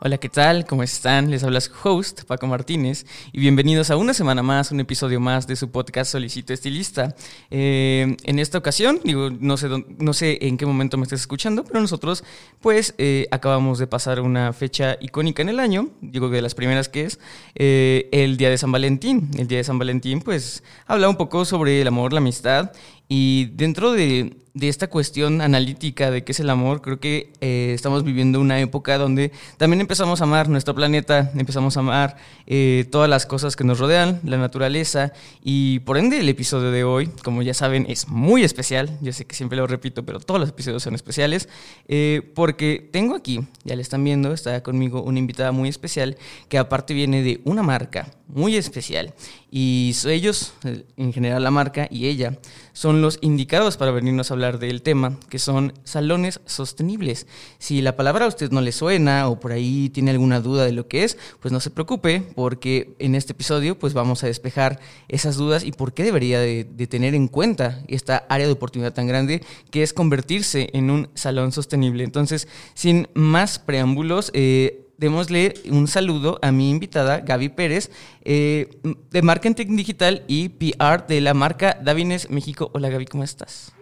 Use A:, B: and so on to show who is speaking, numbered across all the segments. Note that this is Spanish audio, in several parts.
A: Hola, ¿qué tal? ¿Cómo están? Les habla su host, Paco Martínez, y bienvenidos a una semana más, un episodio más de su podcast Solicito Estilista. Eh, en esta ocasión, digo, no sé, no sé en qué momento me estés escuchando, pero nosotros, pues, eh, acabamos de pasar una fecha icónica en el año, digo que de las primeras que es eh, el Día de San Valentín. El Día de San Valentín, pues, habla un poco sobre el amor, la amistad, y dentro de, esta cuestión analítica de qué es el amor, creo que eh, estamos viviendo una época donde también empezamos a amar nuestro planeta, empezamos a amar eh, todas las cosas que nos rodean, la naturaleza, y por ende el episodio de hoy, como ya saben, es muy especial, yo sé que siempre lo repito, pero todos los episodios son especiales, eh, porque tengo aquí, ya le están viendo, está conmigo una invitada muy especial, que aparte viene de una marca muy especial, y ellos, en general la marca y ella, son los indicados para venirnos a hablar del tema, que son salones sostenibles. Si la palabra a usted no le suena o por ahí tiene alguna duda de lo que es, pues no se preocupe, porque en este episodio pues vamos a despejar esas dudas y por qué debería de, tener en cuenta esta área de oportunidad tan grande que es convertirse en un salón sostenible. Entonces, sin más preámbulos, eh, démosle un saludo a mi invitada, Gaby Pérez, eh, de Marketing Digital y PR de la marca Davines México. Hola Gaby, ¿cómo estás?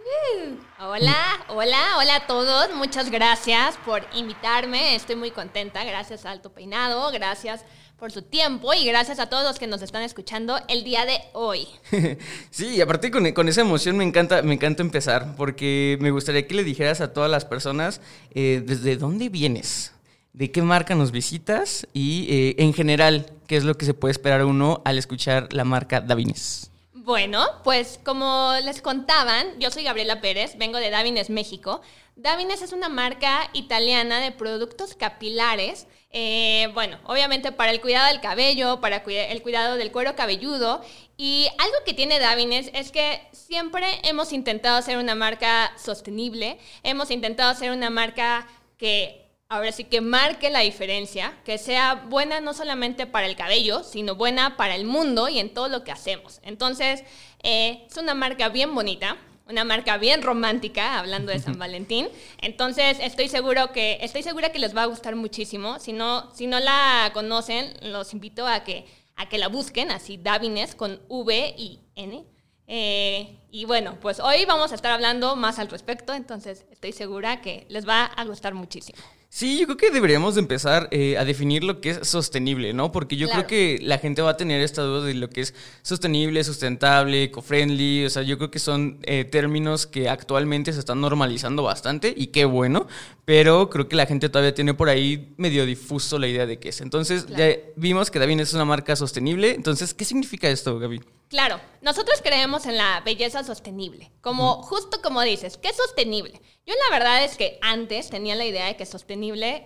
B: Hola, hola, hola a todos. Muchas gracias por invitarme. Estoy muy contenta. Gracias a Alto Peinado, gracias por su tiempo y gracias a todos los que nos están escuchando el día de hoy.
A: sí, aparte con, con, esa emoción me encanta, me encanta empezar porque me gustaría que le dijeras a todas las personas eh, desde dónde vienes de qué marca nos visitas y eh, en general, qué es lo que se puede esperar uno al escuchar la marca Davines.
B: Bueno, pues como les contaban, yo soy Gabriela Pérez, vengo de Davines, México. Davines es una marca italiana de productos capilares. Eh, bueno, obviamente para el cuidado del cabello, para el cuidado del cuero cabelludo. Y algo que tiene Davines es que siempre hemos intentado ser una marca sostenible, hemos intentado ser una marca que ahora sí que marque la diferencia, que sea buena no solamente para el cabello, sino buena para el mundo y en todo lo que hacemos. Entonces, eh, es una marca bien bonita, una marca bien romántica, hablando de San Valentín. Entonces, estoy seguro que estoy segura que les va a gustar muchísimo. Si no, si no la conocen, los invito a que a que la busquen, así Davines con V y N. Eh, y bueno, pues hoy vamos a estar hablando más al respecto, entonces estoy segura que les va a gustar muchísimo.
A: Sí, yo creo que deberíamos de empezar eh, a definir lo que es sostenible, ¿no? Porque yo creo que la gente va a tener esta duda de lo que es sostenible, sustentable, eco-friendly. O sea, yo creo que son eh, términos que actualmente se están normalizando bastante y qué bueno, pero creo que la gente todavía tiene por ahí medio difuso la idea de qué es. Entonces, ya vimos que Davin es una marca sostenible. Entonces, ¿qué significa esto, Gaby?
B: Claro, nosotros creemos en la belleza sostenible, como justo como dices, ¿qué es sostenible? Yo la verdad es que antes tenía la idea de que sostenible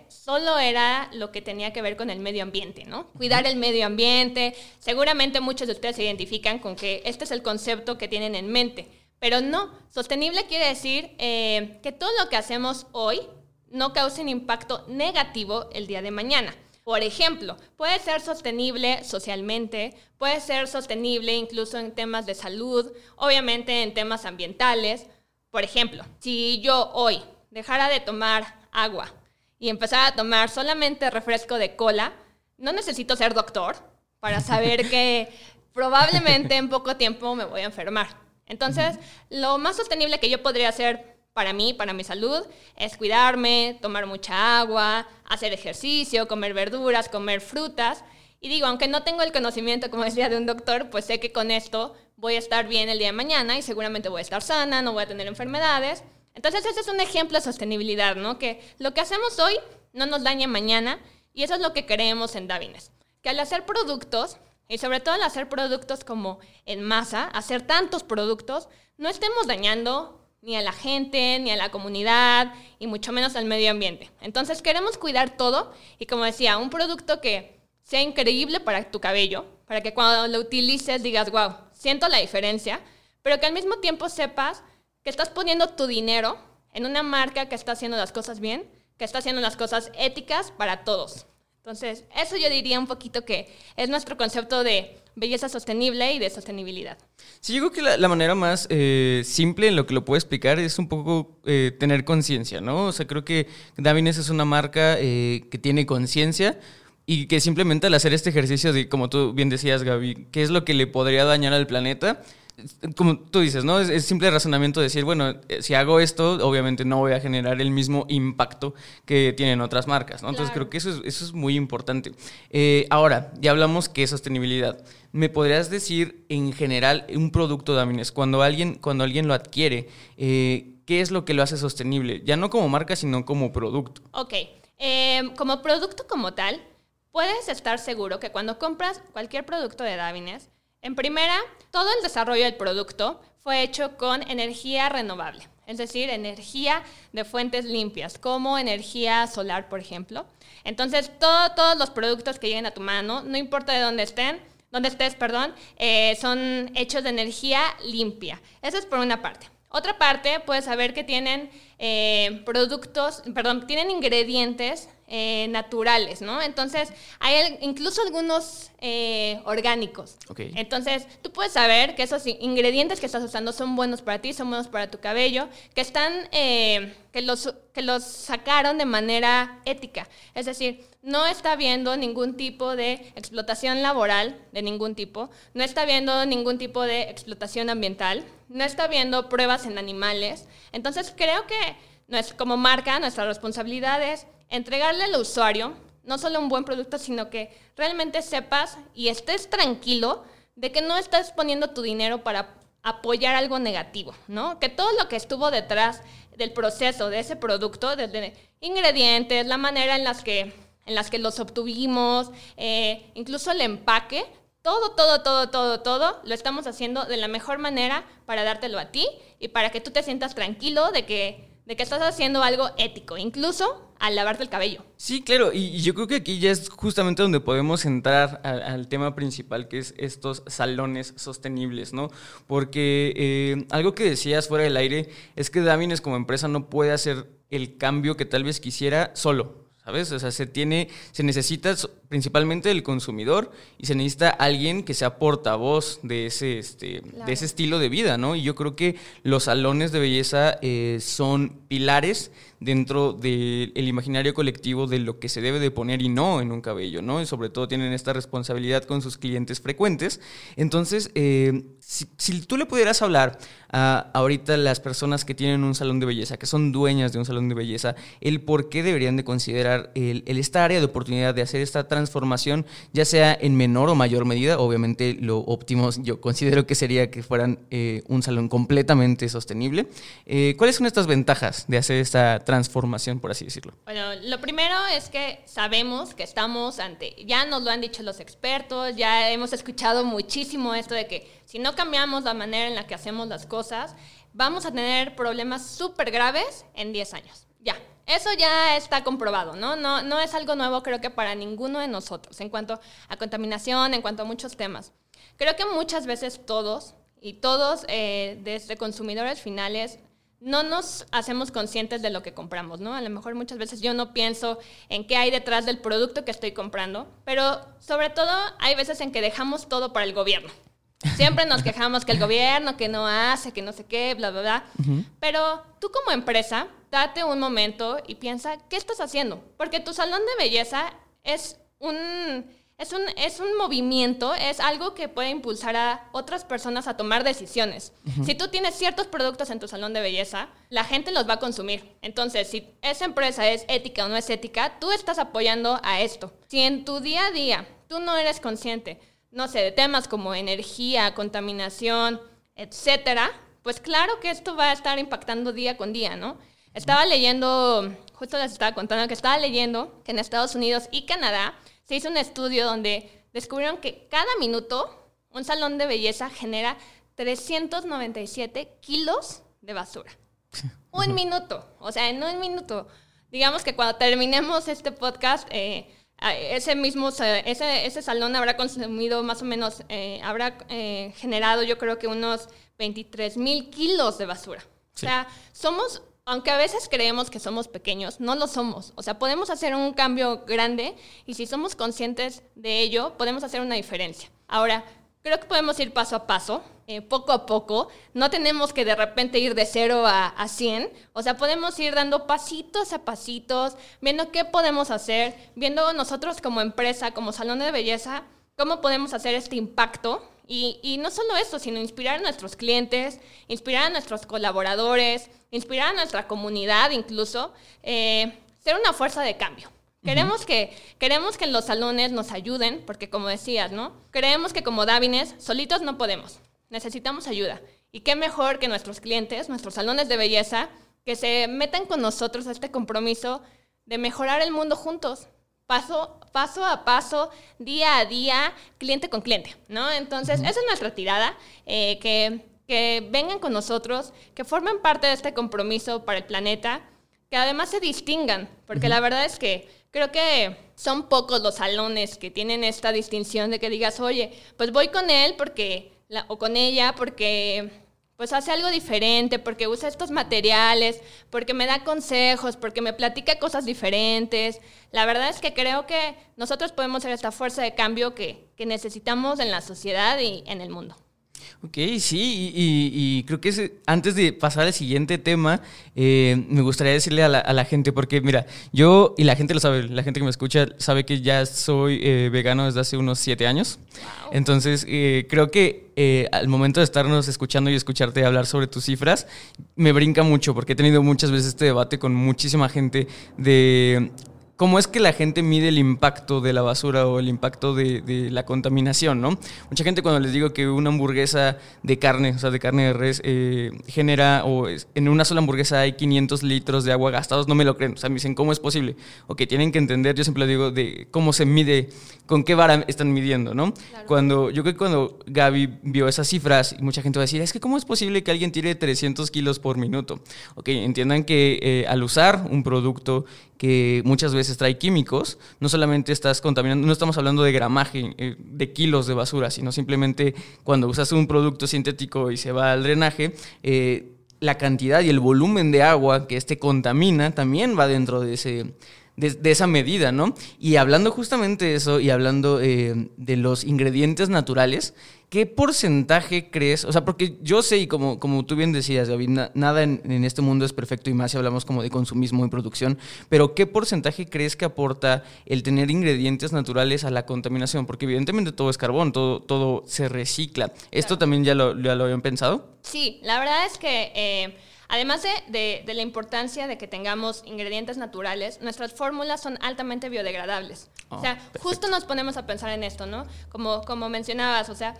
B: solo era lo que tenía que ver con el medio ambiente, ¿no? Cuidar el medio ambiente. Seguramente muchos de ustedes se identifican con que este es el concepto que tienen en mente, pero no, sostenible quiere decir eh, que todo lo que hacemos hoy no cause un impacto negativo el día de mañana. Por ejemplo, puede ser sostenible socialmente, puede ser sostenible incluso en temas de salud, obviamente en temas ambientales. Por ejemplo, si yo hoy dejara de tomar agua y empezara a tomar solamente refresco de cola, no necesito ser doctor para saber que probablemente en poco tiempo me voy a enfermar. Entonces, lo más sostenible que yo podría hacer para mí, para mi salud, es cuidarme, tomar mucha agua, hacer ejercicio, comer verduras, comer frutas. Y digo, aunque no tengo el conocimiento, como decía, de un doctor, pues sé que con esto voy a estar bien el día de mañana y seguramente voy a estar sana, no voy a tener enfermedades. Entonces, ese es un ejemplo de sostenibilidad, ¿no? Que lo que hacemos hoy no nos daña mañana y eso es lo que creemos en Davines. Que al hacer productos, y sobre todo al hacer productos como en masa, hacer tantos productos, no estemos dañando ni a la gente, ni a la comunidad, y mucho menos al medio ambiente. Entonces queremos cuidar todo y como decía, un producto que sea increíble para tu cabello, para que cuando lo utilices digas, wow, siento la diferencia, pero que al mismo tiempo sepas que estás poniendo tu dinero en una marca que está haciendo las cosas bien, que está haciendo las cosas éticas para todos. Entonces, eso yo diría un poquito que es nuestro concepto de belleza sostenible y de sostenibilidad.
A: Sí, yo creo que la, manera más eh, simple en lo que lo puedo explicar es un poco eh, tener conciencia, ¿no? O sea, creo que Davines es una marca eh, que tiene conciencia y que simplemente al hacer este ejercicio de, como tú bien decías, Gaby, qué es lo que le podría dañar al planeta, como tú dices, ¿no? Es, simple razonamiento decir, bueno, eh, si hago esto, obviamente no voy a generar el mismo impacto que tienen otras marcas, ¿no? Entonces creo que eso es, eso es muy importante. Eh, ahora, ya hablamos que es sostenibilidad. ¿Me podrías decir en general un producto, Damines, cuando alguien, cuando alguien lo adquiere, eh, qué es lo que lo hace sostenible? Ya no como marca, sino como producto.
B: Ok. como producto como tal, puedes estar seguro que cuando compras cualquier producto de Davines, en primera, todo el desarrollo del producto fue hecho con energía renovable, es decir, energía de fuentes limpias, como energía solar, por ejemplo. Entonces, todos los productos que lleguen a tu mano, no importa de dónde estén, dónde estés, perdón, eh, son hechos de energía limpia. Eso es por una parte. Otra parte, puedes saber que tienen eh, productos, perdón, tienen ingredientes eh, naturales, ¿no? Entonces, hay incluso algunos eh, orgánicos. Entonces, tú puedes saber que esos ingredientes que estás usando son buenos para ti, son buenos para tu cabello, que están, eh, que, los, que los sacaron de manera ética. Es decir, no está habiendo ningún tipo de explotación laboral de ningún tipo, no está habiendo ningún tipo de explotación ambiental, no está habiendo pruebas en animales. Entonces, creo que como marca, nuestra responsabilidad es entregarle al usuario no solo un buen producto, sino que realmente sepas y estés tranquilo de que no estás poniendo tu dinero para apoyar algo negativo, ¿no? Que todo lo que estuvo detrás del proceso de ese producto, desde ingredientes, la manera en las que, en las que los obtuvimos, eh, incluso el empaque, todo, todo, todo, todo, todo, lo estamos haciendo de la mejor manera para dártelo a ti y para que tú te sientas tranquilo de que de que estás haciendo algo ético, incluso al lavarte el cabello.
A: Sí, claro, y, yo creo que aquí ya es justamente donde podemos entrar al tema principal, que es estos salones sostenibles, ¿no? Porque eh, algo que decías fuera del aire es que Davines como empresa no puede hacer el cambio que tal vez quisiera solo. ¿Sabes? O sea, se tiene, se necesita principalmente el consumidor y se necesita alguien que sea portavoz de ese, este, de ese estilo de vida, ¿no? Y yo creo que los salones de belleza eh, son pilares dentro del imaginario colectivo de lo que se debe de poner y no en un cabello, ¿no? Y sobre todo tienen esta responsabilidad con sus clientes frecuentes. Entonces, eh, si, tú le pudieras hablar a ahorita las personas que tienen un salón de belleza, que son dueñas de un salón de belleza, el por qué deberían de considerar el, esta área de oportunidad de hacer esta transformación, ya sea en menor o mayor medida, obviamente lo óptimo yo considero que sería que fueran eh, un salón completamente sostenible. Eh, ¿Cuáles son estas ventajas de hacer esta transformación? Transformación, por así decirlo?
B: Bueno, lo primero es que sabemos que estamos ante, ya nos lo han dicho los expertos, ya hemos escuchado muchísimo esto de que si no cambiamos la manera en la que hacemos las cosas, vamos a tener problemas súper graves en 10 años. Ya, eso ya está comprobado, ¿no? ¿no? No es algo nuevo creo que para ninguno de nosotros en cuanto a contaminación, en cuanto a muchos temas. Creo que muchas veces todos y todos eh, desde consumidores finales no nos hacemos conscientes de lo que compramos, ¿no? A lo mejor muchas veces yo no pienso en qué hay detrás del producto que estoy comprando, pero sobre todo hay veces en que dejamos todo para el gobierno. Siempre nos quejamos que el gobierno, que no hace, que no sé qué, bla, bla, bla. Pero tú como empresa, date un momento y piensa, ¿qué estás haciendo? Porque tu salón de belleza es un es un, es un movimiento, es algo que puede impulsar a otras personas a tomar decisiones. Si tú tienes ciertos productos en tu salón de belleza, la gente los va a consumir. Entonces, si esa empresa es ética o no es ética, tú estás apoyando a esto. Si en tu día a día tú no eres consciente, no sé, de temas como energía, contaminación, etcétera, pues claro que esto va a estar impactando día con día, ¿no? Estaba leyendo, justo les estaba contando que estaba leyendo que en Estados Unidos y Canadá se hizo un estudio donde descubrieron que cada minuto un salón de belleza genera 397 kilos de basura. Un minuto. O sea, en un minuto. Digamos que cuando terminemos este podcast, eh, ese mismo ese, ese salón habrá consumido más o menos, eh, habrá eh, generado yo creo que unos 23 mil kilos de basura. O sea, somos, aunque a veces creemos que somos pequeños, no lo somos. O sea, podemos hacer un cambio grande y si somos conscientes de ello, podemos hacer una diferencia. Ahora, creo que podemos ir paso a paso, eh, poco a poco. No tenemos que de repente ir de cero a, a 100. O sea, podemos ir dando pasitos a pasitos, viendo qué podemos hacer, viendo nosotros como empresa, como salón de belleza, cómo podemos hacer este impacto. Y, y no solo eso, sino inspirar a nuestros clientes, inspirar a nuestros colaboradores, inspirar a nuestra comunidad incluso, eh, ser una fuerza de cambio. Queremos, que, queremos que los salones nos ayuden, porque como decías, ¿no? Creemos que como Davines, solitos no podemos. Necesitamos ayuda. Y qué mejor que nuestros clientes, nuestros salones de belleza, que se metan con nosotros a este compromiso de mejorar el mundo juntos, paso, paso a paso, día a día, cliente con cliente, ¿no? Entonces, esa es nuestra tirada, eh, que, que vengan con nosotros, que formen parte de este compromiso para el planeta, que además se distingan, porque la verdad es que creo que son pocos los salones que tienen esta distinción de que digas, oye, pues voy con él porque, o con ella porque pues hace algo diferente, porque usa estos materiales, porque me da consejos, porque me platica cosas diferentes. La verdad es que creo que nosotros podemos ser esta fuerza de cambio que, que necesitamos en la sociedad y en el mundo.
A: Ok, sí, y, creo que antes de pasar al siguiente tema, eh, me gustaría decirle a la, gente, porque mira, yo, y la gente lo sabe, la gente que me escucha sabe que ya soy eh, vegano desde hace unos siete años. Entonces, eh, creo que al momento de estarnos escuchando y escucharte hablar sobre tus cifras, me brinca mucho, porque he tenido muchas veces este debate con muchísima gente de cómo es que la gente mide el impacto de la basura o el impacto de, la contaminación, ¿no? Mucha gente cuando les digo que una hamburguesa de carne, o sea, de carne de res, eh, genera, o en una sola hamburguesa hay 500 litros de agua gastados, no me lo creen. O sea, me dicen, ¿cómo es posible? O que tienen que entender, yo siempre digo, de cómo se mide, con qué vara están midiendo, ¿no? Cuando, yo creo que cuando Gaby vio esas cifras, mucha gente va a decir, es que ¿cómo es posible que alguien tire 300 kilos por minuto? Ok, entiendan que eh, al usar un producto que muchas veces trae químicos, no solamente estás contaminando, no estamos hablando de gramaje, eh, de kilos de basura, sino simplemente cuando usas un producto sintético y se va al drenaje, eh, la cantidad y el volumen de agua que este contamina también va dentro de ese de, esa medida, ¿no? Y hablando justamente de eso y hablando eh, de los ingredientes naturales, ¿qué porcentaje crees? O sea, porque yo sé, y como, como tú bien decías, David, nada en, en, este mundo es perfecto y más si hablamos como de consumismo y producción, pero ¿qué porcentaje crees que aporta el tener ingredientes naturales a la contaminación? Porque evidentemente todo es carbón, todo, todo se recicla. ¿Esto también ya lo, ya lo habían pensado?
B: Sí, la verdad es que... Eh, Además de, la importancia de que tengamos ingredientes naturales, nuestras fórmulas son altamente biodegradables. o sea, oh, justo nos ponemos a pensar en esto, ¿no? Como, como mencionabas, o sea,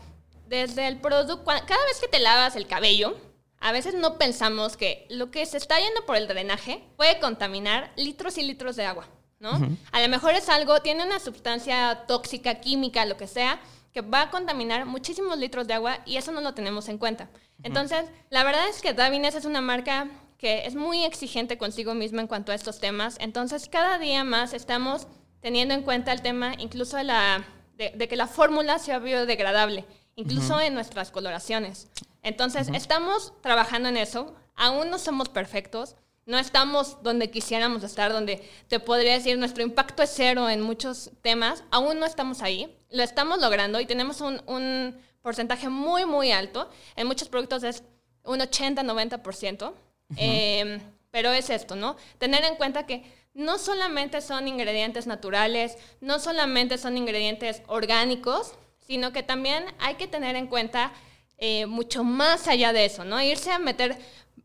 B: desde el producto, cada vez que te lavas el cabello, a veces no pensamos que lo que se está yendo por el drenaje puede contaminar litros y litros de agua, ¿no? A lo mejor es algo, tiene una sustancia tóxica, química, lo que sea, que va a contaminar muchísimos litros de agua y eso no lo tenemos en cuenta. Entonces, la verdad es que Davines es una marca que es muy exigente consigo misma en cuanto a estos temas. Entonces, cada día más estamos teniendo en cuenta el tema incluso de, la, de, que la fórmula sea biodegradable, incluso en nuestras coloraciones. Entonces, estamos trabajando en eso. Aún no somos perfectos. No estamos donde quisiéramos estar, donde te podría decir nuestro impacto es cero en muchos temas. Aún no estamos ahí. Lo estamos logrando y tenemos un, un porcentaje muy, muy alto. En muchos productos es un 80-90%. Em, pero es esto, ¿no? Tener en cuenta que no solamente son ingredientes naturales, no solamente son ingredientes orgánicos, sino que también hay que tener en cuenta eh, mucho más allá de eso, ¿no? Irse a meter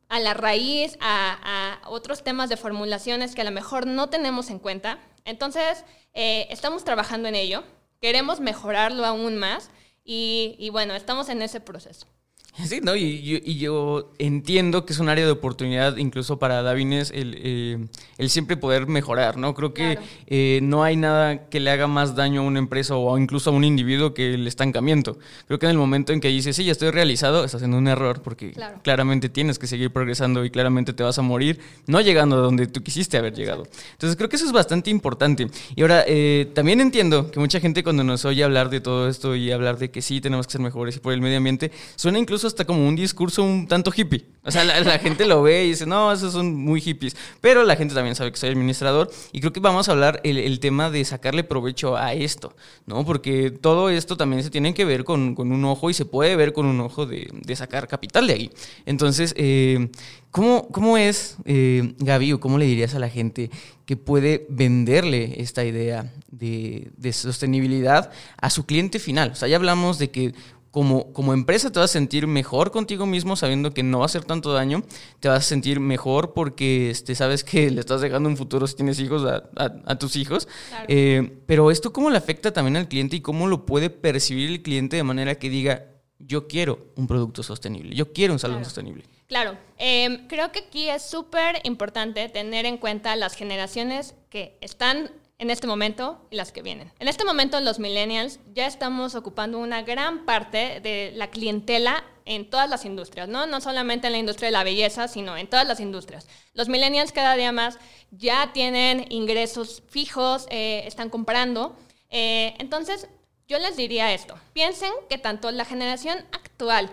B: a la raíz, a, otros temas de formulaciones que a lo mejor no tenemos en cuenta. Entonces, eh, estamos trabajando en ello, queremos mejorarlo aún más y, bueno, estamos en ese proceso.
A: Sí, ¿no? Y, yo entiendo que es un área de oportunidad incluso para Davines el, eh, el siempre poder mejorar, ¿no? Creo que eh, no hay nada que le haga más daño a una empresa o incluso a un individuo que el estancamiento. Creo que en el momento en que dices, sí, ya estoy realizado, estás haciendo un error porque claramente tienes que seguir progresando y claramente te vas a morir no llegando a donde tú quisiste haber llegado. Entonces creo que eso es bastante importante. Y ahora, eh, también entiendo que mucha gente cuando nos oye hablar de todo esto y hablar de que sí, tenemos que ser mejores y por el medio ambiente, suena incluso hasta como un discurso un tanto hippie. O sea, la, gente lo ve y dice, no, esos son muy hippies. Pero la gente también sabe que soy administrador y creo que vamos a hablar el, tema de sacarle provecho a esto, ¿no? Porque todo esto también se tiene que ver con, un ojo y se puede ver con un ojo de, sacar capital de ahí. Entonces, eh, ¿cómo, ¿cómo, es, eh, Gaby, o cómo le dirías a la gente que puede venderle esta idea de, de sostenibilidad a su cliente final? O sea, ya hablamos de que como, como empresa te vas a sentir mejor contigo mismo sabiendo que no va a hacer tanto daño, te vas a sentir mejor porque este, sabes que le estás dejando un futuro si tienes hijos a, tus hijos. Eh, pero esto cómo le afecta también al cliente y cómo lo puede percibir el cliente de manera que diga, yo quiero un producto sostenible, yo quiero un salón sostenible.
B: Claro, em, creo que aquí es súper importante tener en cuenta las generaciones que están en este momento y las que vienen. En este momento los millennials ya estamos ocupando una gran parte de la clientela en todas las industrias, ¿no? No solamente en la industria de la belleza, sino en todas las industrias. Los millennials cada día más ya tienen ingresos fijos, eh, están comprando. Eh, entonces, yo les diría esto. Piensen que tanto la generación actual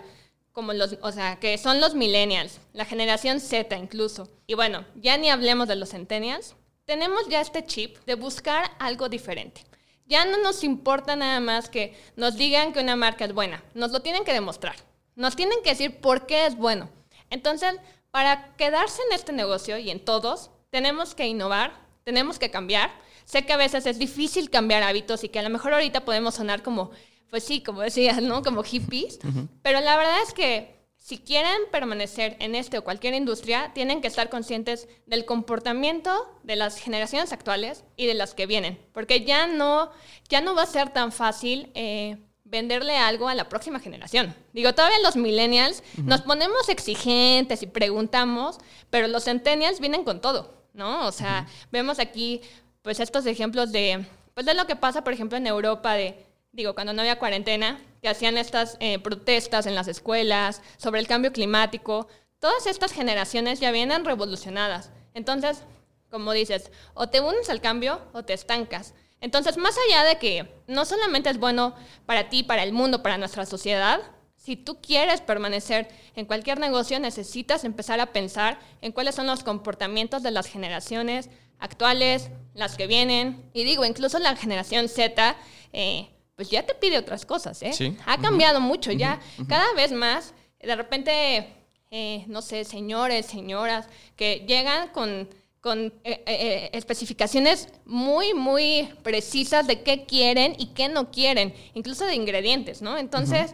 B: como los, o sea, que son los millennials, la generación Z incluso, y bueno, ya ni hablemos de los centennials, tenemos ya este chip de buscar algo diferente. Ya no nos importa nada más que nos digan que una marca es buena, nos lo tienen que demostrar, nos tienen que decir por qué es bueno. Entonces, para quedarse en este negocio y en todos, tenemos que innovar, tenemos que cambiar. Sé que a veces es difícil cambiar hábitos y que a lo mejor ahorita podemos sonar como, pues sí, como decías, ¿no? Como hippies, pero la verdad es que si quieren permanecer en este o cualquier industria, tienen que estar conscientes del comportamiento de las generaciones actuales y de las que vienen, porque ya no, ya no va a ser tan fácil eh, venderle algo a la próxima generación. Digo, todavía los millennials nos ponemos exigentes y preguntamos, pero los centennials vienen con todo, ¿no? O sea, vemos aquí pues estos ejemplos de, pues de lo que pasa, por ejemplo, en Europa de digo, cuando no había cuarentena, que hacían estas eh, protestas en las escuelas sobre el cambio climático, todas estas generaciones ya vienen revolucionadas. Entonces, como dices, o te unes al cambio o te estancas. Entonces, más allá de que no solamente es bueno para ti, para el mundo, para nuestra sociedad, si tú quieres permanecer en cualquier negocio, necesitas empezar a pensar en cuáles son los comportamientos de las generaciones actuales, las que vienen. Y digo, incluso la generación Z, eh, pues ya te pide otras cosas, ¿eh? Sí. Ha cambiado mucho ya. Cada vez más, de repente, eh, no sé, señores, señoras, que llegan con, con eh, eh, especificaciones muy, muy precisas de qué quieren y qué no quieren, incluso de ingredientes, ¿no? Entonces,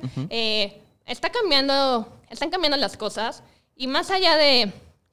B: está cambiando, están cambiando las cosas y más allá de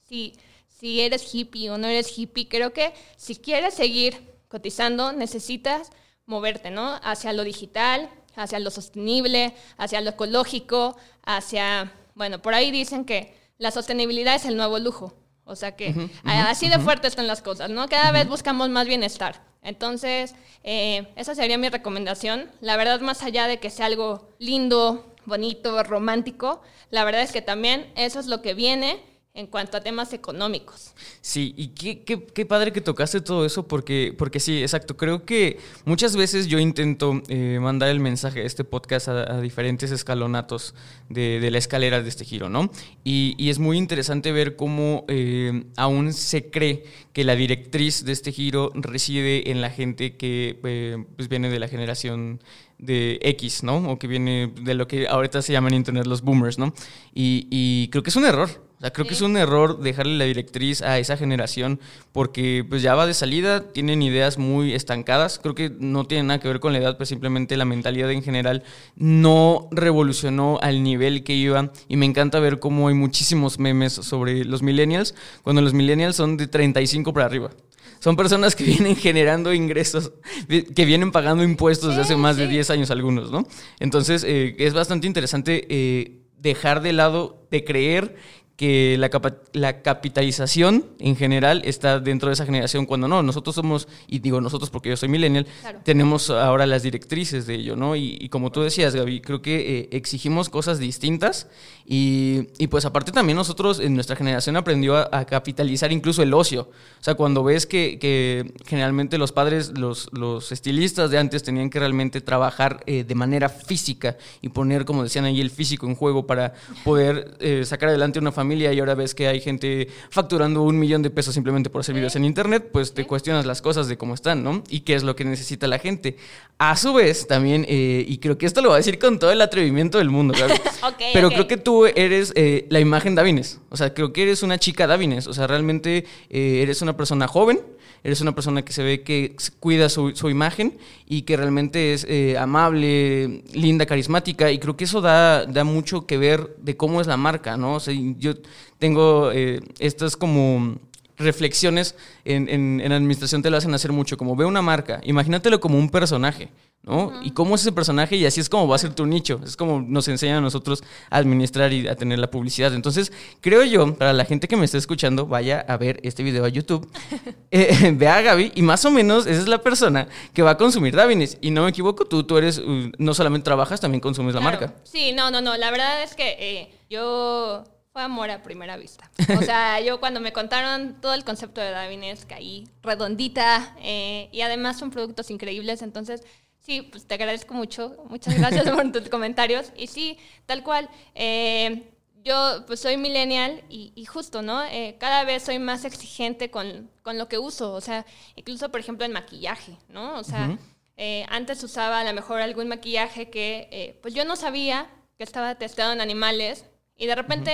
B: si, si eres hippie o no eres hippie, creo que si quieres seguir cotizando, necesitas moverte, ¿no? Hacia lo digital, hacia lo sostenible, hacia lo ecológico, hacia, bueno, por ahí dicen que la sostenibilidad es el nuevo lujo. O sea que así de fuerte están las cosas, ¿no? Cada vez buscamos más bienestar. Entonces, eh, esa sería mi recomendación. La verdad, más allá de que sea algo lindo, bonito, romántico, la verdad es que también eso es lo que viene en cuanto a temas económicos.
A: Sí, y qué, qué, padre que tocaste todo eso, porque, porque sí, exacto. Creo que muchas veces yo intento eh, mandar el mensaje de este podcast a, diferentes escalonatos de, la escalera de este giro, ¿no? Y, es muy interesante ver cómo eh, aún se cree que la directriz de este giro reside en la gente que eh, pues viene de la generación de X, ¿no? O que viene de lo que ahorita se llaman Internet los boomers, ¿no? Y, y creo que es un error. O sea, creo que es un error dejarle la directriz a esa generación porque pues ya va de salida, tienen ideas muy estancadas. Creo que no tiene nada que ver con la edad, pues simplemente la mentalidad en general no revolucionó al nivel que iba. Y me encanta ver cómo hay muchísimos memes sobre los millennials, cuando los millennials son de 35 para arriba. Son personas que vienen generando ingresos, que vienen pagando impuestos desde hace más de 10 años algunos, ¿no? Entonces, eh, es bastante interesante. Eh, dejar de lado, de creer que la, la, capitalización en general está dentro de esa generación, cuando no, nosotros somos, y digo nosotros porque yo soy millennial, tenemos ahora las directrices de ello, ¿no? Y, como tú decías, Gaby, creo que eh, exigimos cosas distintas y, y, pues aparte también nosotros en nuestra generación aprendió a, capitalizar incluso el ocio. O sea, cuando ves que, que generalmente los padres, los, los, estilistas de antes tenían que realmente trabajar eh, de manera física y poner, como decían ahí, el físico en juego para poder eh, sacar adelante una familia y ahora ves que hay gente facturando un millón de pesos simplemente por hacer videos en internet, pues te cuestionas las cosas de cómo están, ¿no? Y qué es lo que necesita la gente. A su vez, también, eh, y creo que esto lo voy a decir con todo el atrevimiento del mundo, claro. pero creo que tú eres eh, la imagen Davines. O sea, creo que eres una chica Davines. O sea, realmente eh, eres una persona joven eres una persona que se ve que cuida su, imagen y que realmente es eh, amable, linda, carismática y creo que eso da, da mucho que ver de cómo es la marca, ¿no? O sea, yo tengo eh, estas como reflexiones en, en, en, administración te lo hacen hacer mucho, como ve una marca, imagínatelo como un personaje. ¿No? Y cómo es ese personaje y así es como va a ser tu nicho. Es como nos enseñan a nosotros a administrar y a tener la publicidad. Entonces, creo yo, para la gente que me está escuchando, vaya a ver este video a YouTube, eh, vea a Gaby y más o menos esa es la persona que va a consumir Davines. Y no me equivoco, tú, tú eres, uh, no solamente trabajas, también consumes la marca.
B: Sí, no, no, no. La verdad es que eh, yo fue amor a primera vista. O sea, yo cuando me contaron todo el concepto de Davines caí redondita eh, y además son productos increíbles. Entonces, Sí, pues te agradezco mucho. Muchas gracias por tus comentarios. Y sí, tal cual. Eh, yo pues soy millennial y, justo, ¿no? Eh, cada vez soy más exigente con, con, lo que uso. O sea, incluso, por ejemplo, en maquillaje, ¿no? O sea, eh, antes usaba a lo mejor algún maquillaje que pues yo no sabía que estaba testado en animales. Y de repente,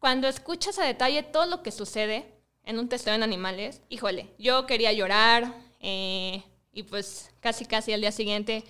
B: cuando escuchas a detalle todo lo que sucede en un testeo en animales, híjole, yo quería llorar. Eh, y pues casi casi al día siguiente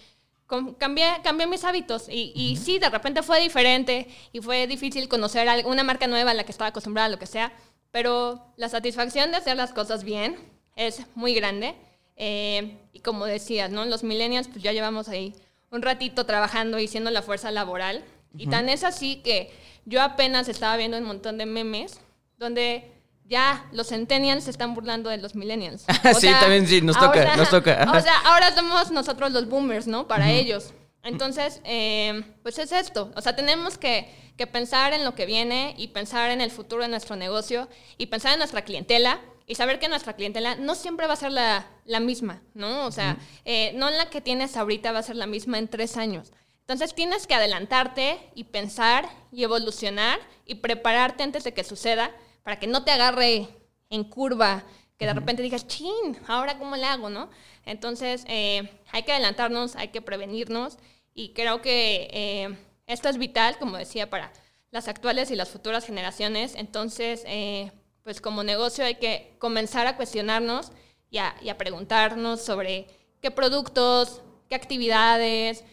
B: cambié, cambié mis hábitos y, y sí, de repente fue diferente y fue difícil conocer una marca nueva a la que estaba acostumbrada, lo que sea, pero la satisfacción de hacer las cosas bien es muy grande. Eh, y como decías, ¿no? Los millennials pues ya llevamos ahí un ratito trabajando y siendo la fuerza laboral. Y tan es así que yo apenas estaba viendo un montón de memes donde ya los centennials se están burlando de los millennials.
A: sí, también sí, nos toca, nos toca.
B: o sea, ahora somos nosotros los boomers, ¿no? Para ellos. Entonces, eh, pues es esto. O sea, tenemos que, que, pensar en lo que viene y pensar en el futuro de nuestro negocio y pensar en nuestra clientela y saber que nuestra clientela no siempre va a ser la, la misma, ¿no? O sea, eh, no la que tienes ahorita va a ser la misma en tres años. Entonces tienes que adelantarte y pensar y evolucionar y prepararte antes de que suceda para que no te agarre en curva, que de repente digas, chin, ahora cómo le hago, ¿no? Entonces, eh, hay que adelantarnos, hay que prevenirnos y creo que eh, esto es vital, como decía, para las actuales y las futuras generaciones. Entonces, eh, pues como negocio hay que comenzar a cuestionarnos y a, y a preguntarnos sobre qué productos, qué actividades,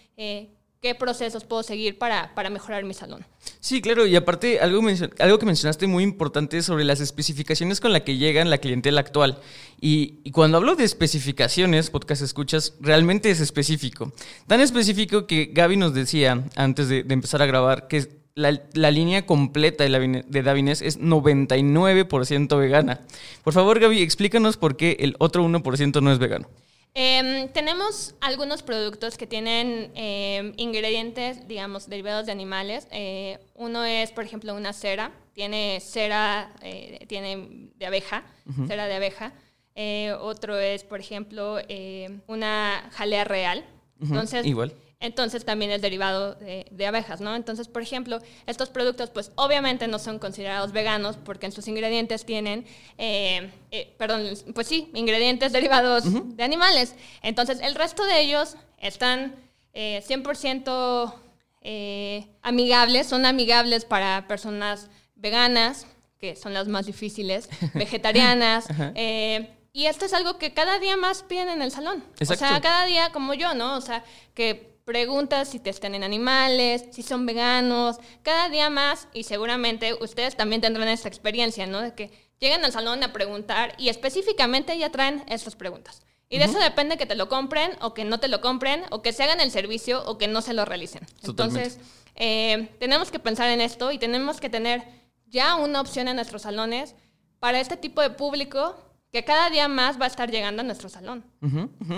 B: qué procesos puedo seguir para, para mejorar mi salón.
A: Sí, claro, y aparte algo, algo que mencionaste muy importante sobre las especificaciones con las que llegan la clientela actual. Y, cuando hablo de especificaciones, podcast escuchas, realmente es específico. Tan específico que Gaby nos decía antes de, empezar a grabar que la, la, línea completa de, de Davines es 99% vegana. Por favor, Gaby, explícanos por qué el otro 1% no es vegano.
B: Em, tenemos algunos productos que tienen em, ingredientes, digamos, derivados de animales. Eh, uno es, por ejemplo, una cera. Tiene cera eh, tiene de abeja, cera de abeja. Eh, otro es, por ejemplo, una jalea real. Entonces,
A: Igual.
B: Entonces también es derivado de, abejas, ¿no? Entonces, por ejemplo, estos productos, pues obviamente no son considerados veganos porque en sus ingredientes tienen, eh, eh, perdón, pues sí, ingredientes derivados de animales. Entonces, el resto de ellos están 100% eh, amigables, son amigables para personas veganas, que son las más difíciles, vegetarianas. y esto es algo que cada día más piden en el salón. O sea, cada día como yo, ¿no? O sea, que preguntas si testan en animales, si son veganos, cada día más y seguramente ustedes también tendrán esta experiencia, ¿no? De que llegan al salón a preguntar y específicamente ya traen estas preguntas. Y de eso depende que te lo compren o que no te lo compren o que se hagan el servicio o que no se lo realicen. Entonces, eh, tenemos que pensar en esto y tenemos que tener ya una opción en nuestros salones para este tipo de público que cada día más va a estar llegando a nuestro salón.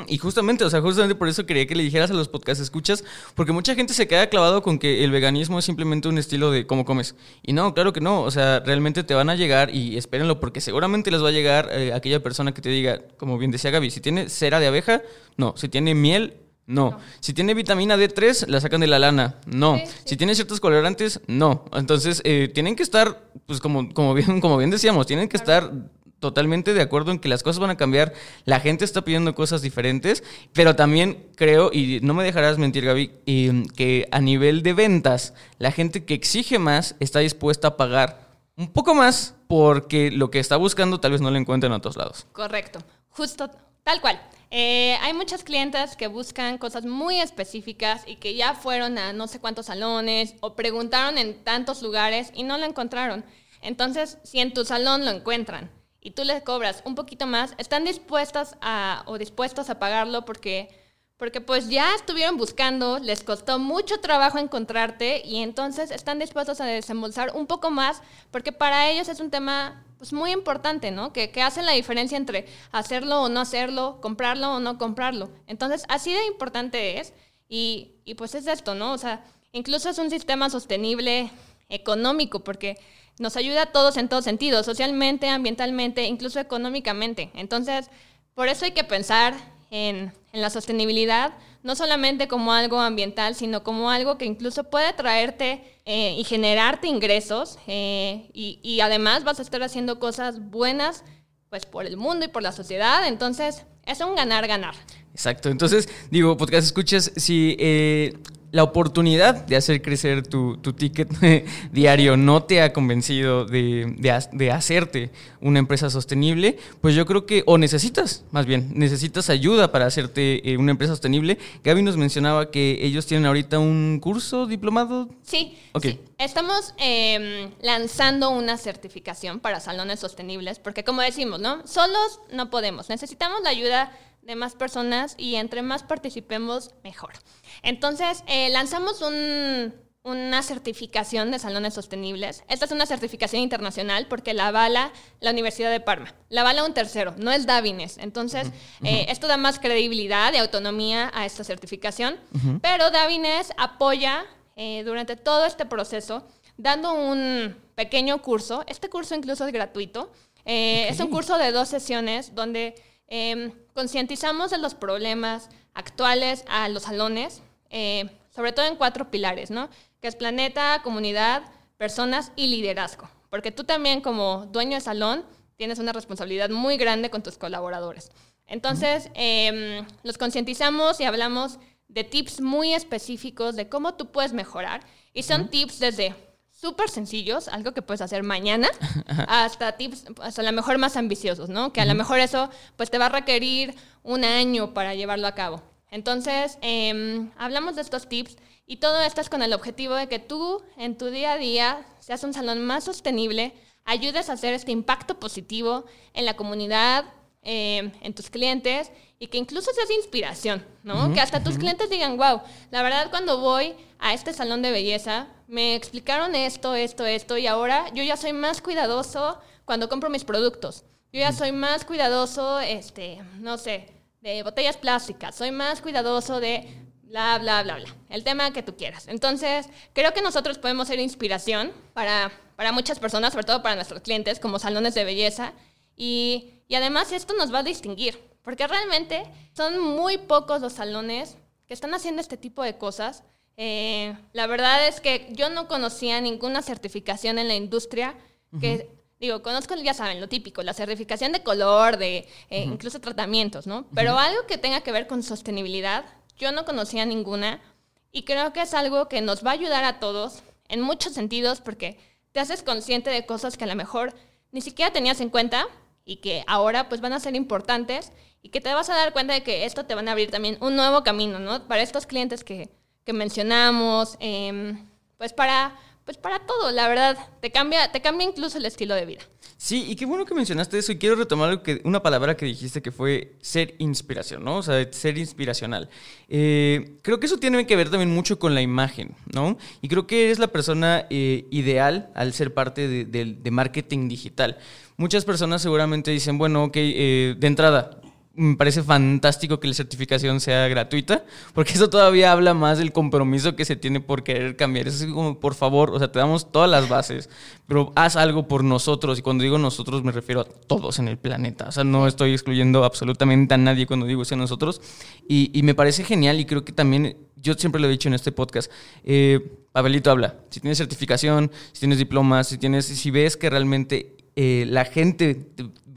A: Y justamente, o sea, justamente por eso quería que le dijeras a los podcast escuchas, porque mucha gente se queda clavado con que el veganismo es simplemente un estilo de cómo comes. Y no, claro que no, o sea, realmente te van a llegar y espérenlo, porque seguramente les va a llegar eh, aquella persona que te diga, como bien decía Gaby, si tiene cera de abeja, no, si tiene miel, no. Si tiene vitamina D3, la sacan de la lana. No. Si tiene ciertos colorantes, no. Entonces, eh, tienen que estar, pues como, como, bien, como bien decíamos, tienen que estar totalmente de acuerdo en que las cosas van a cambiar, la gente está pidiendo cosas diferentes, pero también creo, y no me dejarás mentir Gaby, que a nivel de ventas, la gente que exige más está dispuesta a pagar un poco más porque lo que está buscando tal vez no lo encuentre en otros lados.
B: Correcto, justo tal cual. Eh, hay muchas clientes que buscan cosas muy específicas y que ya fueron a no sé cuántos salones o preguntaron en tantos lugares y no lo encontraron. Entonces, si en tu salón lo encuentran y tú les cobras un poquito más, están dispuestas a, o dispuestos a pagarlo porque, porque pues ya estuvieron buscando, les costó mucho trabajo encontrarte y entonces están dispuestos a desembolsar un poco más porque para ellos es un tema pues muy importante, ¿no? Que, que hacen la diferencia entre hacerlo o no hacerlo, comprarlo o no comprarlo. Entonces, así de importante es y, y pues es esto, ¿no? O sea, incluso es un sistema sostenible económico porque nos ayuda a todos en todos sentidos, socialmente, ambientalmente, incluso económicamente. Entonces, por eso hay que pensar en, la sostenibilidad, no solamente como algo ambiental, sino como algo que incluso puede traerte eh, y generarte ingresos eh, y, además vas a estar haciendo cosas buenas pues por el mundo y por la sociedad. Entonces, es un ganar-ganar.
A: Exacto. Entonces, digo, podcast escuchas, si eh, la oportunidad de hacer crecer tu, ticket diario no te ha convencido de, de, hacerte una empresa sostenible, pues yo creo que, o necesitas, más bien, necesitas ayuda para hacerte eh, una empresa sostenible. Gaby nos mencionaba que ellos tienen ahorita un curso diplomado.
B: Sí, okay. estamos em, lanzando una certificación para salones sostenibles, porque como decimos, ¿no? Solos no podemos, necesitamos la ayuda de más personas y entre más participemos, mejor. Entonces, eh, lanzamos una certificación de salones sostenibles. Esta es una certificación internacional porque la avala la Universidad de Parma. La avala un tercero, no es Davines. Entonces, eh, esto da más credibilidad y autonomía a esta certificación. Pero Davines apoya eh, durante todo este proceso dando un pequeño curso. Este curso incluso es gratuito. Es un curso de dos sesiones donde Em, concientizamos de los problemas actuales a los salones, eh, sobre todo en cuatro pilares, ¿no? Que es planeta, comunidad, personas y liderazgo. Porque tú también como dueño de salón tienes una responsabilidad muy grande con tus colaboradores. Entonces, em, los concientizamos y hablamos de tips muy específicos de cómo tú puedes mejorar. Y son tips desde súper sencillos, algo que puedes hacer mañana, hasta tips, hasta a lo mejor más ambiciosos, ¿no? Que a lo mejor eso pues te va a requerir un año para llevarlo a cabo. Entonces, em, hablamos de estos tips y todo esto es con el objetivo de que tú en tu día a día seas un salón más sostenible, ayudes a hacer este impacto positivo en la comunidad, em, en tus clientes y que incluso seas inspiración, ¿no? que hasta tus clientes digan, wow, la verdad cuando voy a este salón de belleza, me explicaron esto, esto, esto, y ahora yo ya soy más cuidadoso cuando compro mis productos. Yo ya soy más cuidadoso, este, no sé, de botellas plásticas, soy más cuidadoso de bla, bla, bla, bla. El tema que tú quieras. Entonces, creo que nosotros podemos ser inspiración para, para muchas personas, sobre todo para nuestros clientes, como salones de belleza. Y, y además esto nos va a distinguir, porque realmente son muy pocos los salones que están haciendo este tipo de cosas eh, la verdad es que yo no conocía ninguna certificación en la industria que, digo, conozco, ya saben, lo típico, la certificación de color, de eh, incluso tratamientos, ¿no? Pero algo que tenga que ver con sostenibilidad, yo no conocía ninguna y creo que es algo que nos va a ayudar a todos en muchos sentidos porque te haces consciente de cosas que a lo mejor ni siquiera tenías en cuenta y que ahora pues van a ser importantes y que te vas a dar cuenta de que esto te van a abrir también un nuevo camino, ¿no? Para estos clientes que que mencionamos, em, pues para, pues para todo, la verdad, te cambia, te cambia incluso el estilo de vida.
A: Sí, y qué bueno que mencionaste eso y quiero retomar una palabra que dijiste que fue ser inspiración, ¿no? O sea, ser inspiracional. Eh, creo que eso tiene que ver también mucho con la imagen, ¿no? Y creo que eres la persona eh, ideal al ser parte de, de, marketing digital. Muchas personas seguramente dicen, bueno, ok, eh, de entrada, me parece fantástico que la certificación sea gratuita, porque eso todavía habla más del compromiso que se tiene por querer cambiar. Es como, por favor, o sea, te damos todas las bases, pero haz algo por nosotros. Y cuando digo nosotros me refiero a todos en el planeta. O sea, no estoy excluyendo absolutamente a nadie cuando digo ese nosotros. Y, y me parece genial y creo que también, yo siempre lo he dicho en este podcast, eh, habla, si tienes certificación, si tienes diplomas, si, tienes, si ves que realmente eh, la gente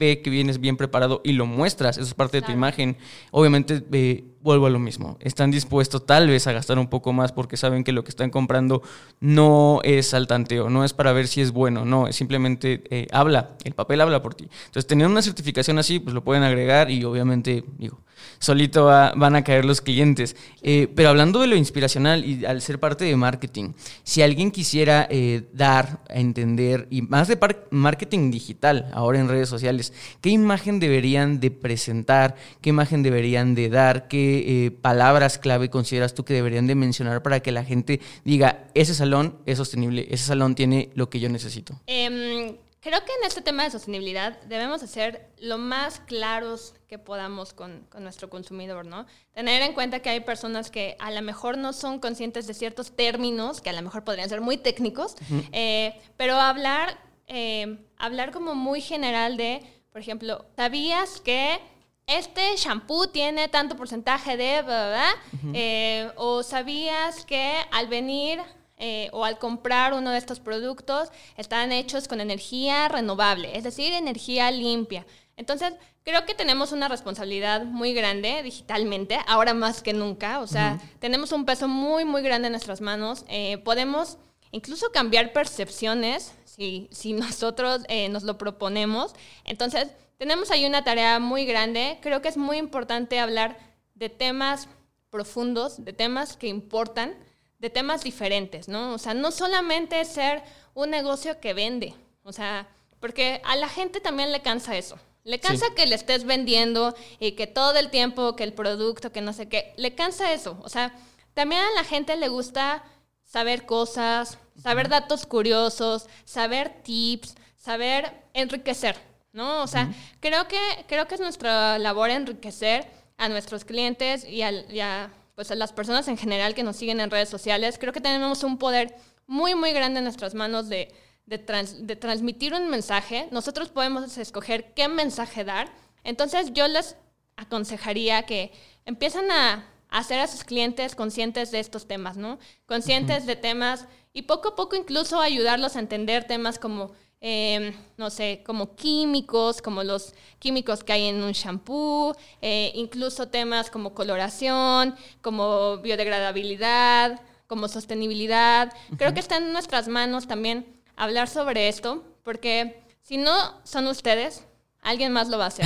A: ve que vienes bien preparado y lo muestras, eso es parte de tu imagen, obviamente eh, vuelvo a lo mismo. Están dispuestos tal vez a gastar un poco más porque saben que lo que están comprando no es saltanteo, no es para ver si es bueno, no, es simplemente eh, habla, el papel habla por ti. Entonces, teniendo una certificación así, pues lo pueden agregar y obviamente, digo, solito van a caer los clientes. Eh, pero hablando de lo inspiracional y al ser parte de marketing, si alguien quisiera eh, dar a entender, y más de marketing digital, ahora en redes sociales, ¿qué imagen deberían de presentar? ¿Qué imagen deberían de dar? ¿Qué eh, palabras clave consideras tú que deberían de mencionar para que la gente diga, ese salón es sostenible, ese salón tiene lo que yo necesito?
B: Em, creo que en este tema de sostenibilidad debemos ser lo más claros que podamos con, nuestro consumidor, ¿no? Tener en cuenta que hay personas que a lo mejor no son conscientes de ciertos términos, que a lo mejor podrían ser muy técnicos, eh, pero hablar, eh, hablar como muy general de, por ejemplo, ¿sabías que este shampoo tiene tanto porcentaje de, ¿verdad? Eh, o sabías que al venir eh, o al comprar uno de estos productos están hechos con energía renovable, es decir, energía limpia. Entonces, creo que tenemos una responsabilidad muy grande digitalmente, ahora más que nunca. O sea, tenemos un peso muy, muy grande en nuestras manos. Eh, podemos incluso cambiar percepciones si, si nosotros nos lo proponemos. Entonces, tenemos ahí una tarea muy grande. Creo que es muy importante hablar de temas profundos, de temas que importan, de temas diferentes, ¿no? O sea, no solamente ser un negocio que vende, o sea, porque a la gente también le cansa eso. Le cansa que le estés vendiendo y que todo el tiempo, que el producto, que no sé qué, le cansa eso. O sea, también a la gente le gusta saber cosas, saber datos curiosos, saber tips, saber enriquecer. ¿No? O sea, creo, que, creo que es nuestra labor enriquecer a nuestros clientes y, a, pues a las personas en general que nos siguen en redes sociales. Creo que tenemos un poder muy, muy grande en nuestras manos de, de, de transmitir un mensaje. Nosotros podemos escoger qué mensaje dar. Entonces yo les aconsejaría que empiezan a hacer a sus clientes conscientes de estos temas, ¿no? Conscientes de temas y poco a poco incluso ayudarlos a entender temas como Em, no sé, como químicos, como los químicos que hay en un shampoo, eh, incluso temas como coloración, como biodegradabilidad, como sostenibilidad. Creo que está en nuestras manos también hablar sobre esto, porque si no son ustedes, alguien más lo va a hacer.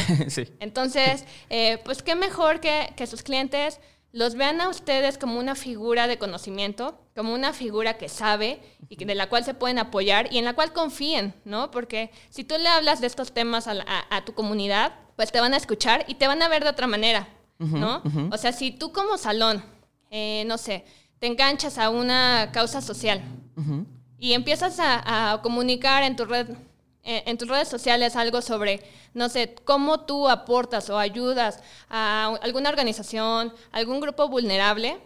B: Entonces, eh, pues qué mejor que, que sus clientes los vean a ustedes como una figura de conocimiento, como una figura que sabe y de la cual se pueden apoyar y en la cual confíen, ¿no? Porque si tú le hablas de estos temas a, tu comunidad, pues te van a escuchar y te van a ver de otra manera, ¿no? O sea, si tú como salón, eh, no sé, te enganchas a una causa social y empiezas a, a comunicar en tu red en tus redes sociales algo sobre, no sé, cómo tú aportas o ayudas a alguna organización, algún grupo vulnerable,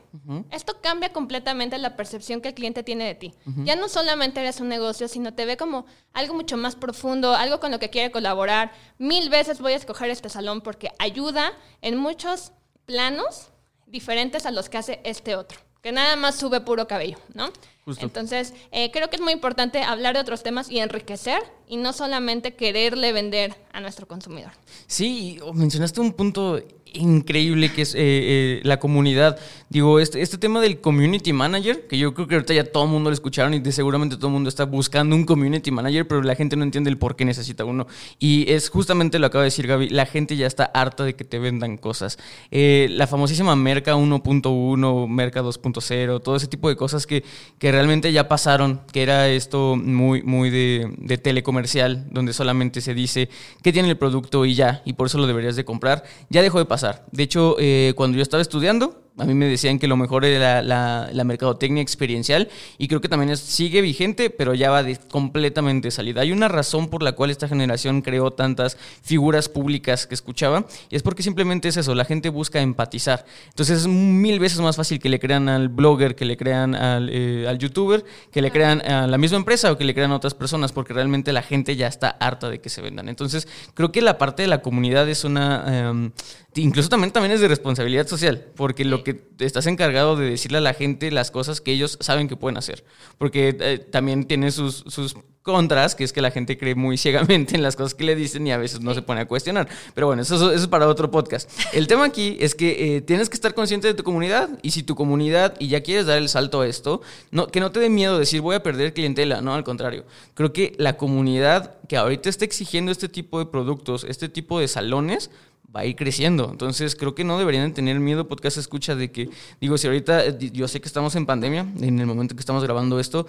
B: esto cambia completamente la percepción que el cliente tiene de ti. Ya no solamente eres un negocio, sino te ve como algo mucho más profundo, algo con lo que quiere colaborar. Mil veces voy a escoger este salón porque ayuda en muchos planos diferentes a los que hace este otro que nada más sube puro cabello, ¿no? Entonces, eh, creo que es muy importante hablar de otros temas y enriquecer y no solamente quererle vender a nuestro consumidor.
A: Sí, mencionaste un punto increíble que es eh, eh, la comunidad. Digo, este, este tema del community manager, que yo creo que ahorita ya todo el mundo lo escucharon y de seguramente todo el mundo está buscando un community manager, pero la gente no entiende el por qué necesita uno. Y es justamente lo que acaba de decir Gaby, la gente ya está harta de que te vendan cosas. Eh, la famosísima Merca 1.1, Merca 2.0, todo ese tipo de cosas que, que realmente ya pasaron, que era esto muy, muy de, de telecomercial, donde solamente se dice que tiene el producto y ya, y por eso lo deberías de comprar, ya dejó de pasar. De hecho, eh, cuando yo estaba estudiando, a mí me decían que lo mejor era la, la, mercadotecnia experiencial y creo que también sigue vigente, pero ya va de completamente salida. Hay una razón por la cual esta generación creó tantas figuras públicas que escuchaba y es porque simplemente es eso, la gente busca empatizar. Entonces es mil veces más fácil que le crean al blogger, que le crean al, eh, al youtuber, que le crean a la misma empresa o que le crean a otras personas, porque realmente la gente ya está harta de que se vendan. Entonces creo que la parte de la comunidad es una... Eh, incluso también, también es de responsabilidad social, porque lo que estás encargado de decirle a la gente las cosas que ellos saben que pueden hacer, porque eh, también tiene sus, sus contras, que es que la gente cree muy ciegamente en las cosas que le dicen y a veces no se pone a cuestionar. Pero bueno, eso, es para otro podcast. El tema aquí es que eh, tienes que estar consciente de tu comunidad y si tu comunidad y ya quieres dar el salto a esto, no, que no te dé miedo decir voy a perder clientela, no, al contrario. Creo que la comunidad que ahorita está exigiendo este tipo de productos, este tipo de salones, va a ir creciendo. Entonces, creo que no deberían tener miedo podcast escucha de que, digo, si ahorita eh, yo sé que estamos en pandemia, en el momento que estamos grabando esto,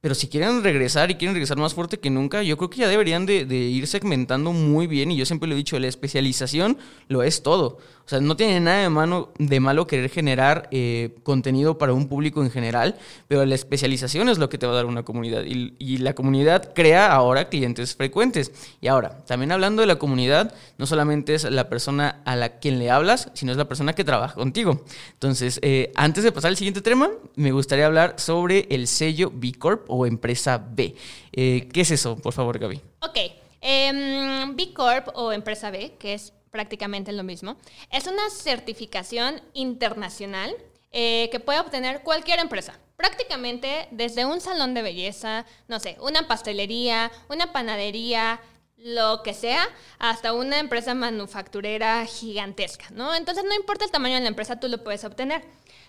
A: pero si quieren regresar y quieren regresar más fuerte que nunca, yo creo que ya deberían de, de, ir segmentando muy bien. Y yo siempre lo he dicho, la especialización lo es todo. O sea, no tiene nada de, mano, de malo querer generar eh, contenido para un público en general, pero la especialización es lo que te va a dar una comunidad. Y, la comunidad crea ahora clientes frecuentes. Y ahora, también hablando de la comunidad, no solamente es la persona a la quien le hablas, sino es la persona que trabaja contigo. Entonces, eh, antes de pasar al siguiente tema, me gustaría hablar sobre el sello B Corp o empresa B. Eh, ¿Qué es eso, por favor, Gaby?
B: Ok. Eh, B Corp o empresa B, que es prácticamente lo mismo, es una certificación internacional eh, que puede obtener cualquier empresa. Prácticamente desde un salón de belleza, no sé, una pastelería, una panadería, lo que sea, hasta una empresa manufacturera gigantesca, ¿no? Entonces no importa el tamaño de la empresa, tú lo puedes obtener.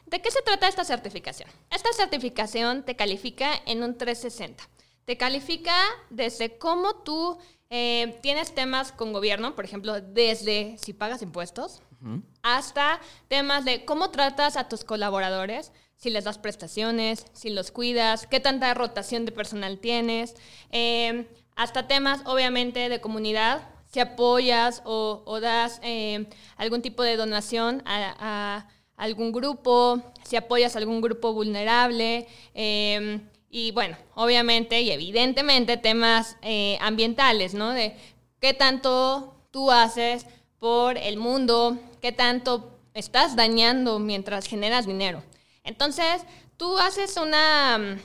B: ¿De qué se trata esta certificación? Esta certificación te califica en un 360. Te califica desde cómo tú eh, tienes temas con gobierno, por ejemplo, desde si pagas impuestos, uh -huh. hasta temas de cómo tratas a tus colaboradores, si les das prestaciones, si los cuidas, qué tanta rotación de personal tienes, eh, hasta temas, obviamente, de comunidad, si apoyas o, o das eh, algún tipo de donación a, a, algún grupo, si apoyas a algún grupo vulnerable. Eh, y bueno, obviamente y evidentemente temas eh, ambientales, ¿no? De qué tanto tú haces por el mundo, qué tanto estás dañando mientras generas dinero. Entonces, tú haces una,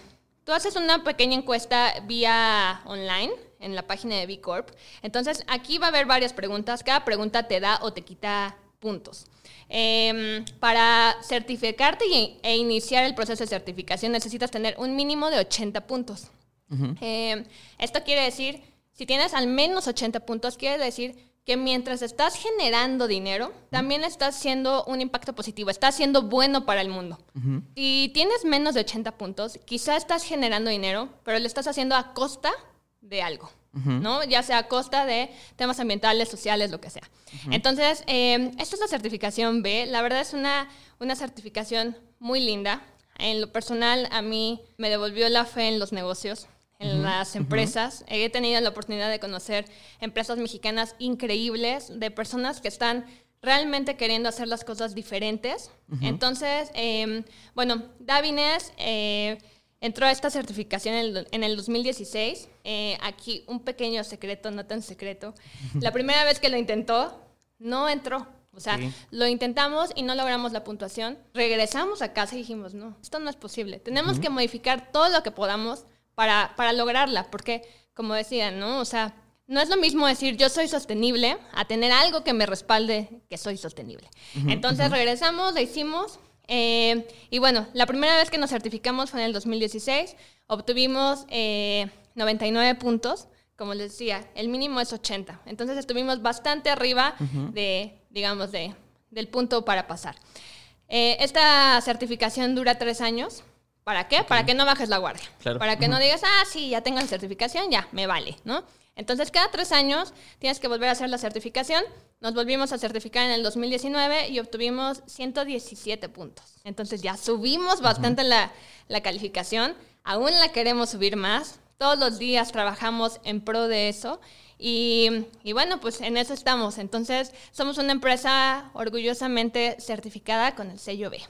B: tú haces una pequeña encuesta vía online en la página de B Corp. Entonces, aquí va a haber varias preguntas. Cada pregunta te da o te quita puntos. Eh, para certificarte y, e iniciar el proceso de certificación necesitas tener un mínimo de 80 puntos. Uh -huh. eh, esto quiere decir, si tienes al menos 80 puntos, quiere decir que mientras estás generando dinero, también estás haciendo un impacto positivo, estás siendo bueno para el mundo. Uh -huh. Si tienes menos de 80 puntos, quizá estás generando dinero, pero lo estás haciendo a costa de algo. Uh -huh. ¿no? Ya sea a costa de temas ambientales, sociales, lo que sea. Uh -huh. Entonces, eh, esta es la certificación B. La verdad es una, una certificación muy linda. En lo personal, a mí me devolvió la fe en los negocios, en uh -huh. las empresas. He tenido la oportunidad de conocer empresas mexicanas increíbles, de personas que están realmente queriendo hacer las cosas diferentes. Entonces, eh, bueno, Davines... Eh, entró a esta certificación en el, en el 2016. Eh, aquí un pequeño secreto, no tan secreto. La primera vez que lo intentó, no entró. O sea, sí. lo intentamos y no logramos la puntuación. Regresamos a casa y dijimos, no, esto no es posible. Tenemos uh -huh. que modificar todo lo que podamos para, para lograrla, porque, como decían, ¿no? O sea, no es lo mismo decir yo soy sostenible a tener algo que me respalde que soy sostenible. Uh -huh, Entonces uh -huh. regresamos, lo hicimos, eh, y bueno, la primera vez que nos certificamos fue en el 2016. Obtuvimos eh, 99 puntos. Como les decía, el mínimo es 80. Entonces estuvimos bastante arriba uh -huh. de, digamos, de, del punto para pasar. Eh, esta certificación dura tres años. ¿Para qué? Para que no bajes la guardia.
A: Claro.
B: Para que no digas, ah, sí, ya tengo la certificación, ya, me vale, ¿no? Entonces, cada tres años tienes que volver a hacer la certificación. Nos volvimos a certificar en el 2019 y obtuvimos 117 puntos. Entonces, ya subimos bastante la, la calificación. Aún la queremos subir más. Todos los días trabajamos en pro de eso. Y, y, bueno, pues en eso estamos. Entonces, somos una empresa orgullosamente certificada con el sello B.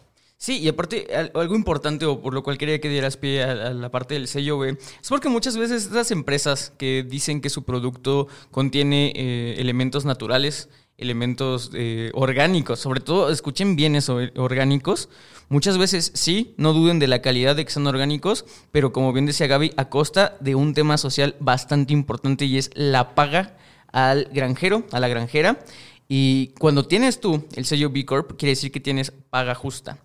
A: Sí, y aparte, algo importante, o por lo cual quería que dieras pie a, la parte del sello es porque muchas veces estas empresas que dicen que su producto contiene eh, elementos naturales, elementos eh, orgánicos, sobre todo, escuchen bien eso, eh, orgánicos, muchas veces sí, no duden de la calidad de que son orgánicos, pero como bien decía Gaby, a costa de un tema social bastante importante y es la paga al granjero, a la granjera. Y cuando tienes tú el sello B Corp, quiere decir que tienes paga justa.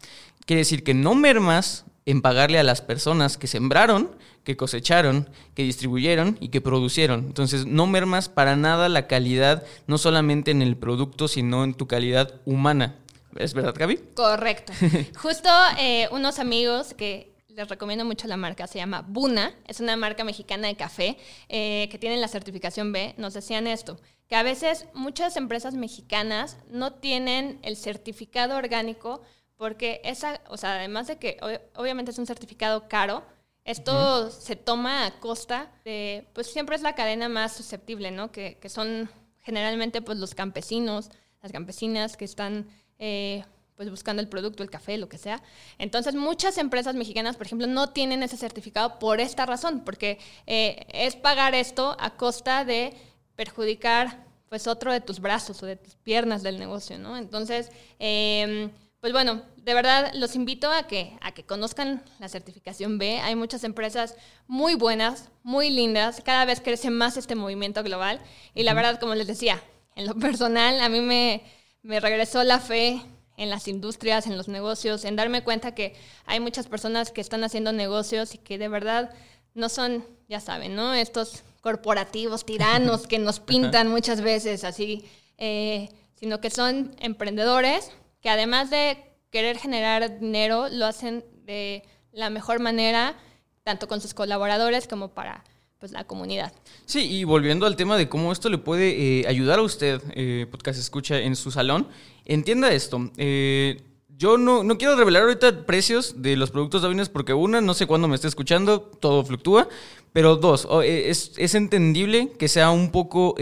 A: Quiere decir que no mermas en pagarle a las personas que sembraron, que cosecharon, que distribuyeron y que producieron. Entonces, no mermas para nada la calidad, no solamente en el producto, sino en tu calidad humana. ¿Es verdad, Gaby?
B: Correcto. Justo eh, unos amigos que les recomiendo mucho la marca, se llama Buna, es una marca mexicana de café eh, que tiene la certificación B, nos decían esto, que a veces muchas empresas mexicanas no tienen el certificado orgánico porque esa, o sea, además de que obviamente es un certificado caro, esto se toma a costa de, pues siempre es la cadena más susceptible, ¿no? Que, que son generalmente pues los campesinos, las campesinas que están eh, pues buscando el producto, el café, lo que sea. Entonces muchas empresas mexicanas, por ejemplo, no tienen ese certificado por esta razón, porque eh, es pagar esto a costa de perjudicar pues otro de tus brazos o de tus piernas del negocio, ¿no? Entonces, eh, pues bueno, de verdad los invito a que, a que conozcan la certificación B. Hay muchas empresas muy buenas, muy lindas. Cada vez crece más este movimiento global. Y la verdad, como les decía, en lo personal, a mí me, me regresó la fe en las industrias, en los negocios, en darme cuenta que hay muchas personas que están haciendo negocios y que de verdad no son, ya saben, ¿no? Estos corporativos tiranos que nos pintan muchas veces así, eh, sino que son emprendedores que además de querer generar dinero, lo hacen de la mejor manera, tanto con sus colaboradores como para pues, la comunidad.
A: Sí, y volviendo al tema de cómo esto le puede eh, ayudar a usted, eh, podcast escucha en su salón, entienda esto. Eh, yo no, no, quiero revelar ahorita precios de los productos Davines porque una, no sé cuándo me esté escuchando, todo fluctúa, pero dos, es, es entendible que sea un poco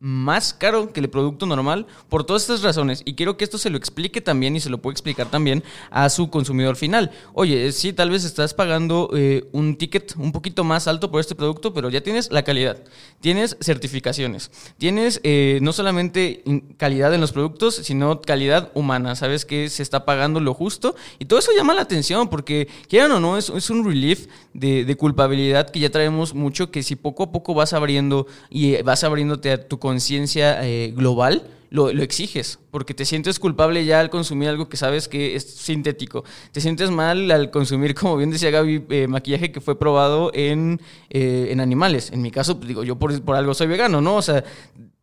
A: más caro que el producto normal por todas estas razones. Y quiero que esto se lo explique también y se lo pueda explicar también a su consumidor final. Oye, sí, tal vez estás pagando eh, un ticket un poquito más alto por este producto, pero ya tienes la calidad, tienes certificaciones, tienes eh, no solamente calidad en los productos, sino calidad humana. Sabes que se está pagando lo justo y todo eso llama la atención porque, quieran o no, es, es un relief de, de culpabilidad que ya traemos mucho, que si poco a poco vas abriendo y eh, vas abriéndote a tu conciencia eh, global, lo, exiges, porque te sientes culpable ya al consumir algo que sabes que es sintético. Te sientes mal al consumir, como bien decía Gaby, eh, maquillaje que fue probado en, eh, en animales. En mi caso, pues, digo, yo por, por algo soy vegano, ¿no? O sea,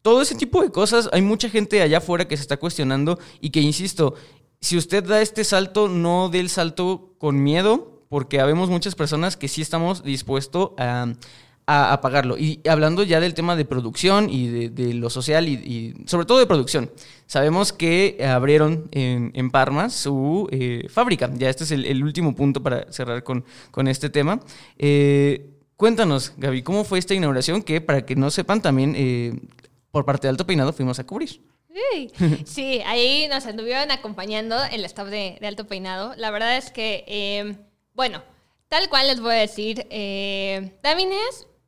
A: todo ese tipo de cosas, hay mucha gente allá afuera que se está cuestionando y que, insisto, si usted da este salto, no dé el salto con miedo, porque habemos muchas personas que sí estamos dispuestos a a, pagarlo. Y hablando ya del tema de producción y de, lo social y, sobre todo de producción, sabemos que abrieron en, en Parma su eh, fábrica. Ya este es el, último punto para cerrar con, con este tema. Eh, cuéntanos, Gaby, ¿cómo fue esta inauguración que, para que no sepan, también eh, por parte de Alto Peinado fuimos a cubrir?
B: Sí, ahí nos anduvieron acompañando el staff de, Alto Peinado. La verdad es que, bueno, tal cual les voy a decir, eh,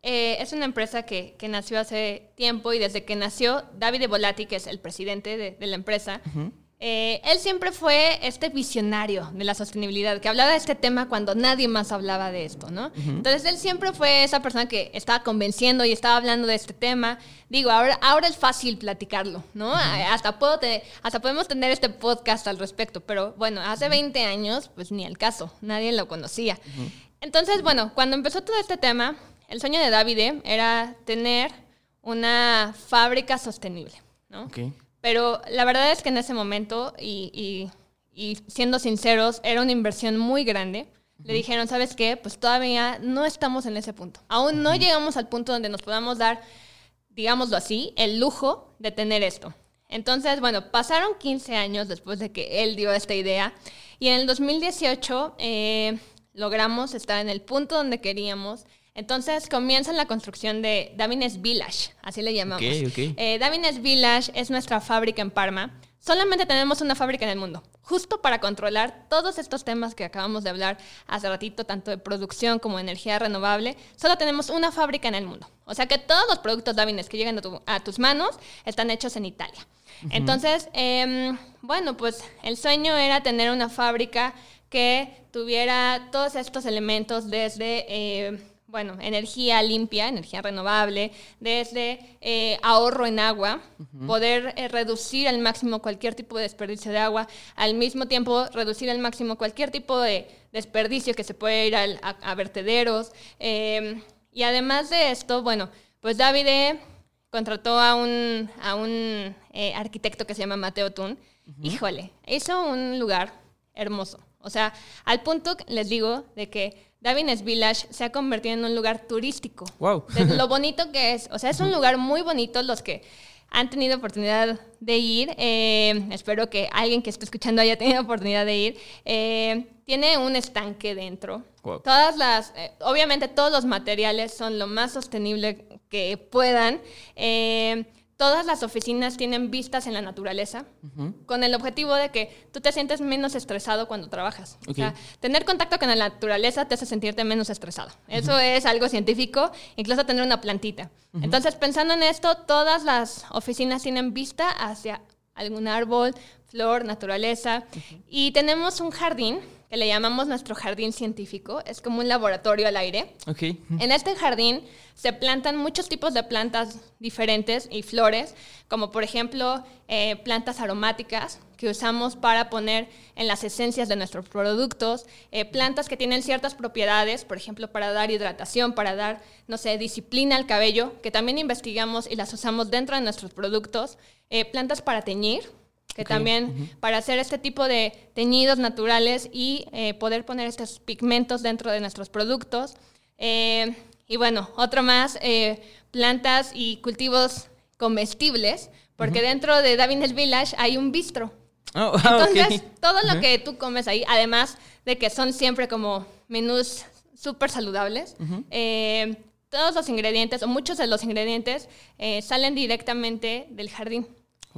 B: eh, es una empresa que, nació hace tiempo y desde que nació, David Volati, que es el presidente de, la empresa, eh, él siempre fue este visionario de la sostenibilidad, que hablaba de este tema cuando nadie más hablaba de esto, ¿no? Entonces él siempre fue esa persona que estaba convenciendo y estaba hablando de este tema. Digo, ahora, ahora es fácil platicarlo, ¿no? hasta, puedo hasta podemos tener este podcast al respecto, pero bueno, hace 20 años, pues ni el caso, nadie lo conocía. Entonces, bueno, cuando empezó todo este tema, el sueño de David era tener una fábrica sostenible, ¿no? Pero la verdad es que en ese momento, y, y- y siendo sinceros, era una inversión muy grande. Le dijeron, ¿sabes qué? Pues todavía no estamos en ese punto. Aún no llegamos al punto donde nos podamos dar, digámoslo así, el lujo de tener esto. Entonces, bueno, pasaron 15 años después de que él dio esta idea y en el 2018 eh, logramos estar en el punto donde queríamos. Entonces comienza la construcción de Davines Village, así le llamamos.
A: Ok, ok.
B: Eh, Davines Village es nuestra fábrica en Parma. Solamente tenemos una fábrica en el mundo, justo para controlar todos estos temas que acabamos de hablar hace ratito, tanto de producción como energía renovable. Solo tenemos una fábrica en el mundo. O sea que todos los productos Davines que llegan a, tu- a tus manos están hechos en Italia. Entonces, em, bueno, pues el sueño era tener una fábrica que tuviera todos estos elementos desde... eh, bueno, energía limpia, energía renovable, desde eh, ahorro en agua, poder eh, reducir al máximo cualquier tipo de desperdicio de agua, al mismo tiempo reducir al máximo cualquier tipo de desperdicio que se puede ir al- a, a vertederos. eh, y además de esto, bueno, pues Davide contrató a un, a un eh, arquitecto que se llama Mateo Tun. Híjole, hizo un lugar hermoso. O sea, al punto, les digo, de que Davines Village se ha convertido en un lugar turístico.
A: Wow.
B: De lo bonito que es. O sea, es un lugar muy bonito. Los que han tenido oportunidad de ir, eh, espero que alguien que esté escuchando haya tenido oportunidad de ir, eh, tiene un estanque dentro.
A: Wow.
B: Todas las, eh, obviamente todos los materiales son lo más sostenible que puedan. Eh, todas las oficinas tienen vistas en la naturaleza, con el objetivo de que tú te sientes menos estresado cuando trabajas. O sea, tener contacto con la naturaleza te hace sentirte menos estresado. Eso es algo científico, incluso tener una plantita. Entonces, pensando en esto, todas las oficinas tienen vista hacia algún árbol, flor, naturaleza. Y tenemos un jardín que le llamamos nuestro jardín científico. Es como un laboratorio al aire. En este jardín se plantan muchos tipos de plantas diferentes y flores, como por ejemplo eh, plantas aromáticas que usamos para poner en las esencias de nuestros productos, eh, plantas que tienen ciertas propiedades, por ejemplo, para dar hidratación, para dar, no sé, disciplina al cabello, que también investigamos y las usamos dentro de nuestros productos, eh, plantas para teñir, que también para hacer este tipo de teñidos naturales y eh, poder poner estos pigmentos dentro de nuestros productos. Eh, y bueno, otro más, eh, plantas y cultivos comestibles, porque dentro de Davines Village hay un bistro.
A: Oh.
B: Entonces, todo lo que tú comes ahí, además de que son siempre como menús súper saludables, todos los ingredientes, o muchos de los ingredientes, salen directamente del jardín.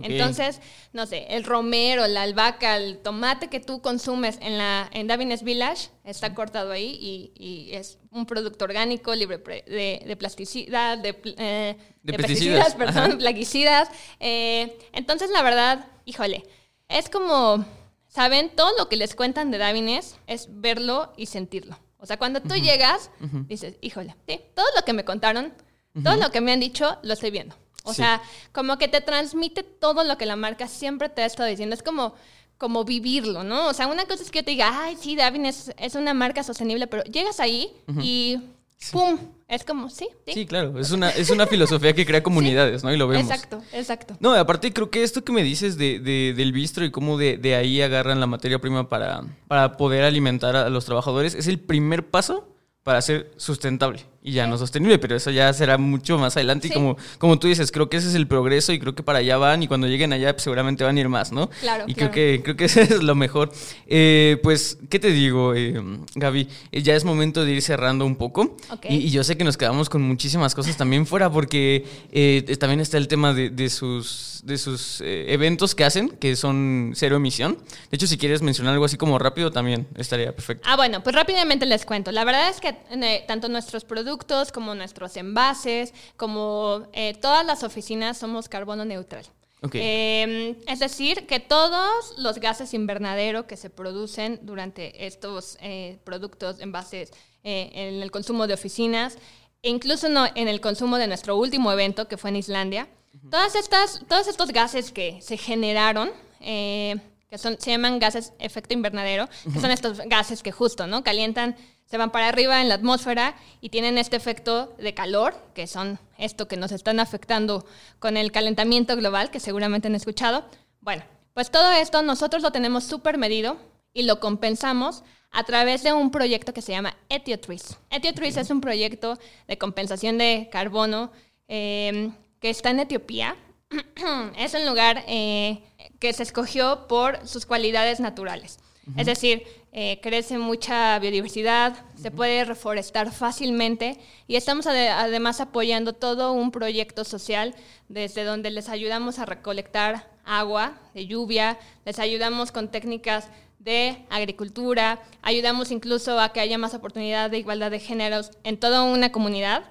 B: Entonces, no sé, el romero, la albahaca, el tomate que tú consumes en, la, en Davines Village está cortado ahí y, y es un producto orgánico, libre de, de plasticidad, de, eh,
A: De
B: de
A: pesticidas,
B: pesticidas, perdón, plaguicidas. Eh, entonces, la verdad, híjole, es como, ¿saben? Todo lo que les cuentan de Davines es verlo y sentirlo. O sea, cuando tú llegas, dices, híjole, sí, todo lo que me contaron, todo lo que me han dicho, lo estoy viendo. O
A: Sí.
B: sea, como que te transmite todo lo que la marca siempre te ha estado diciendo. Es como, como vivirlo, ¿no? O sea, una cosa es que yo te diga, ay, sí, Davin es, es una marca sostenible, pero llegas ahí y ¡pum! Es como, sí, sí.
A: Sí, claro. Es una, es una filosofía que crea comunidades, ¿no? Y lo vemos.
B: Exacto, exacto.
A: No, aparte creo que esto que me dices de, de- del bistro y cómo de, de ahí agarran la materia prima para, para poder alimentar a los trabajadores es el primer paso para ser sustentable y ya no sostenible, pero eso ya será mucho más adelante y como, como tú dices, creo que ese es el progreso y creo que para allá van y cuando lleguen allá pues, seguramente van a ir más, ¿no?
B: Claro,
A: Y
B: claro.
A: creo que creo que eso es lo mejor. Eh, pues, ¿qué te digo, eh, Gaby? Eh, ya es momento de ir cerrando un poco
B: Ok.
A: y, y yo sé que nos quedamos con muchísimas cosas también fuera porque eh, también está el tema de, de sus, de sus eh, eventos que hacen, que son cero emisión. De hecho, si quieres mencionar algo así como rápido, también estaría perfecto.
B: Ah, bueno, pues rápidamente les cuento. La verdad es que eh, tanto nuestros productos como nuestros envases, como eh, todas las oficinas somos carbono neutral.
A: Ok.
B: Eh, es decir, que todos los gases invernadero que se producen durante estos eh, productos, envases, eh, en el consumo de oficinas, e incluso no, en el consumo de nuestro último evento que fue en Islandia, todas estas, todos estos gases que se generaron, que son, se llaman gases efecto invernadero, que son estos gases que justo, ¿no? Calientan se van para arriba en la atmósfera y tienen este efecto de calor, que son esto que nos están afectando con el calentamiento global, que seguramente han escuchado. Bueno, pues todo esto nosotros lo tenemos súper medido y lo compensamos a través de un proyecto que se llama Etiotrees. Etiotrees es un proyecto de compensación de carbono eh, que está en Etiopía. es un lugar eh, que se escogió por sus cualidades naturales. Es decir, eh, crece mucha biodiversidad, se puede reforestar fácilmente y estamos además apoyando todo un proyecto social desde donde les ayudamos a recolectar agua de lluvia, les ayudamos con técnicas de agricultura, ayudamos incluso a que haya más oportunidad de igualdad de géneros en toda una comunidad.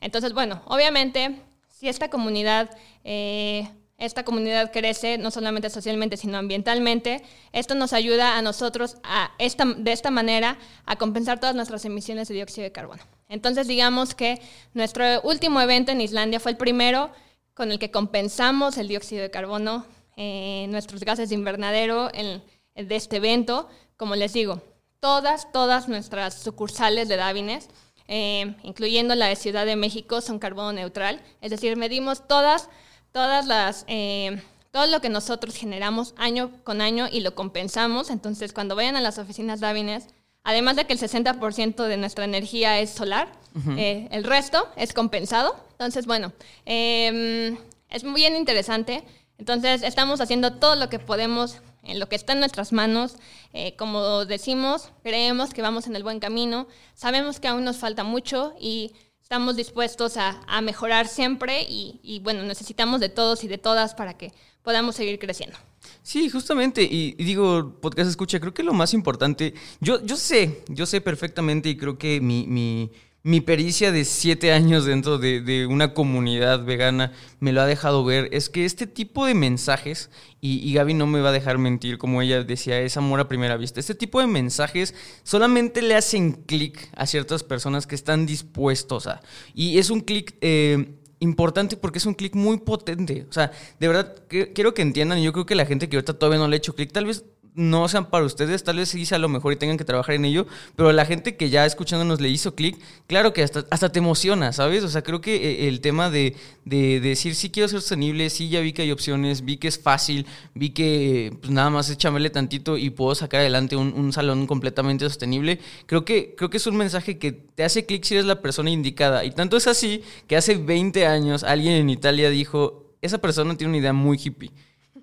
B: Entonces, bueno, obviamente, si esta comunidad eh, esta comunidad crece no solamente socialmente, sino ambientalmente. Esto nos ayuda a nosotros a esta, de esta manera a compensar todas nuestras emisiones de dióxido de carbono. Entonces, digamos que nuestro último evento en Islandia fue el primero con el que compensamos el dióxido de carbono, eh, nuestros gases de invernadero en, de este evento. Como les digo, todas, todas nuestras sucursales de Davines, eh, incluyendo la de Ciudad de México, son carbono neutral. Es decir, medimos todas todas las, eh, todo lo que nosotros generamos año con año y lo compensamos. Entonces, cuando vayan a las oficinas Davines, además de que el 60% de nuestra energía es solar, eh, el resto es compensado. Entonces, bueno, em, es muy bien interesante. Entonces, estamos haciendo todo lo que podemos, en lo que está en nuestras manos. Eh, como decimos, creemos que vamos en el buen camino. Sabemos que aún nos falta mucho y estamos dispuestos a, mejorar siempre y, bueno, necesitamos de todos y de todas para que podamos seguir creciendo.
A: Sí, justamente, y, digo, podcast escucha, creo que lo más importante, yo, yo sé, yo sé perfectamente y creo que mi, mi mi pericia de siete años dentro de, una comunidad vegana me lo ha dejado ver, es que este tipo de mensajes, y, Gaby no me va a dejar mentir, como ella decía, es amor a primera vista, este tipo de mensajes solamente le hacen clic a ciertas personas que están dispuestos a... Y es un clic... Eh, importante porque es un clic muy potente. O sea, de verdad, quiero que entiendan, y yo creo que la gente que ahorita todavía no le ha hecho clic, tal vez no sean para ustedes, tal vez sí sea lo mejor y tengan que trabajar en ello, pero la gente que ya escuchándonos le hizo clic, claro que hasta, hasta te emociona, ¿sabes? O sea, creo que eh, el tema de, decir sí quiero ser sostenible, sí ya vi que hay opciones, vi que es fácil, vi que pues, nada más échamele tantito y puedo sacar adelante un, salón completamente sostenible, creo que, creo que es un mensaje que te hace clic si eres la persona indicada. Y tanto es así que hace 20 años alguien en Italia dijo, esa persona tiene una idea muy hippie.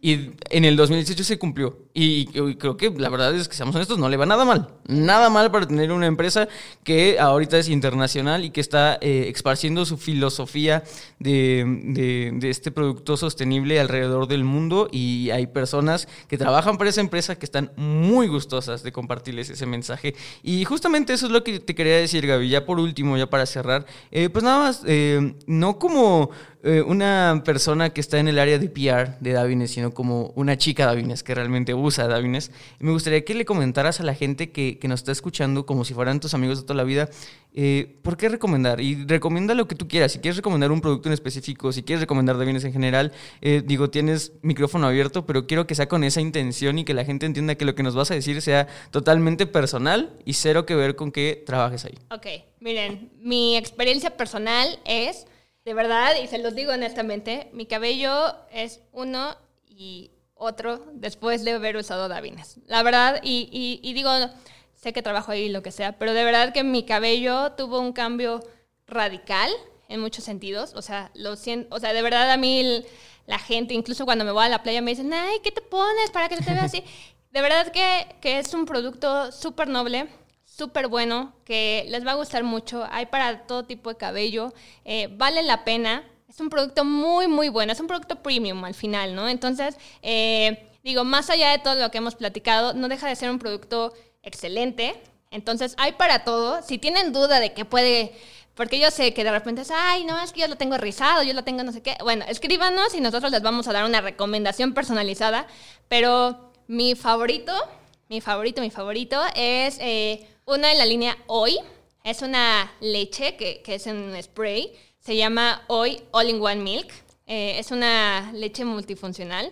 A: Y en el 2018 se cumplió. Y, creo que la verdad es que, seamos honestos, no le va nada mal. Nada mal para tener una empresa que ahorita es internacional y que está eh, esparciendo su filosofía de, de, este producto sostenible alrededor del mundo. Y hay personas que trabajan para esa empresa que están muy gustosas de compartirles ese mensaje. Y justamente eso es lo que te quería decir, Gaby. Ya por último, ya para cerrar, eh, pues nada más, eh, no como eh, una persona que está en el área de PR de Davines, sino como una chica Davines que realmente usa Davines. me gustaría que le comentaras a la gente que, nos está escuchando, como si fueran tus amigos de toda la vida, eh, ¿por qué recomendar? Y recomienda lo que tú quieras. Si quieres recomendar un producto en específico, si quieres recomendar Davines en general, eh, digo, tienes micrófono abierto, pero quiero que sea con esa intención y que la gente entienda que lo que nos vas a decir sea totalmente personal y cero que ver con que trabajes ahí.
B: Ok, miren, mi experiencia personal es de verdad, y se los digo honestamente, mi cabello es uno y otro después de haber usado Davines. La verdad, y, y, digo, sé que trabajo ahí lo que sea, pero de verdad que mi cabello tuvo un cambio radical en muchos sentidos. O sea, lo siento, o sea, de verdad a mí la gente, incluso cuando me voy a la playa, me dicen, ay, ¿qué te pones para que te veas así? De verdad que, que es un producto súper noble súper bueno, que les va a gustar mucho. Hay para todo tipo de cabello. Eh, vale la pena. Es un producto muy, muy bueno. Es un producto premium al final, ¿no? Entonces, eh, digo, más allá de todo lo que hemos platicado, no deja de ser un producto excelente. Entonces, hay para todo. Si tienen duda de que puede... Porque yo sé que de repente es, ay, no, es que yo lo tengo rizado, yo lo tengo no sé qué. Bueno, escríbanos y nosotros les vamos a dar una recomendación personalizada. Pero mi favorito, mi favorito, mi favorito es eh, una de la línea Hoy. Es una leche que, es en spray. Se llama Hoy All in One Milk. Eh, es una leche multifuncional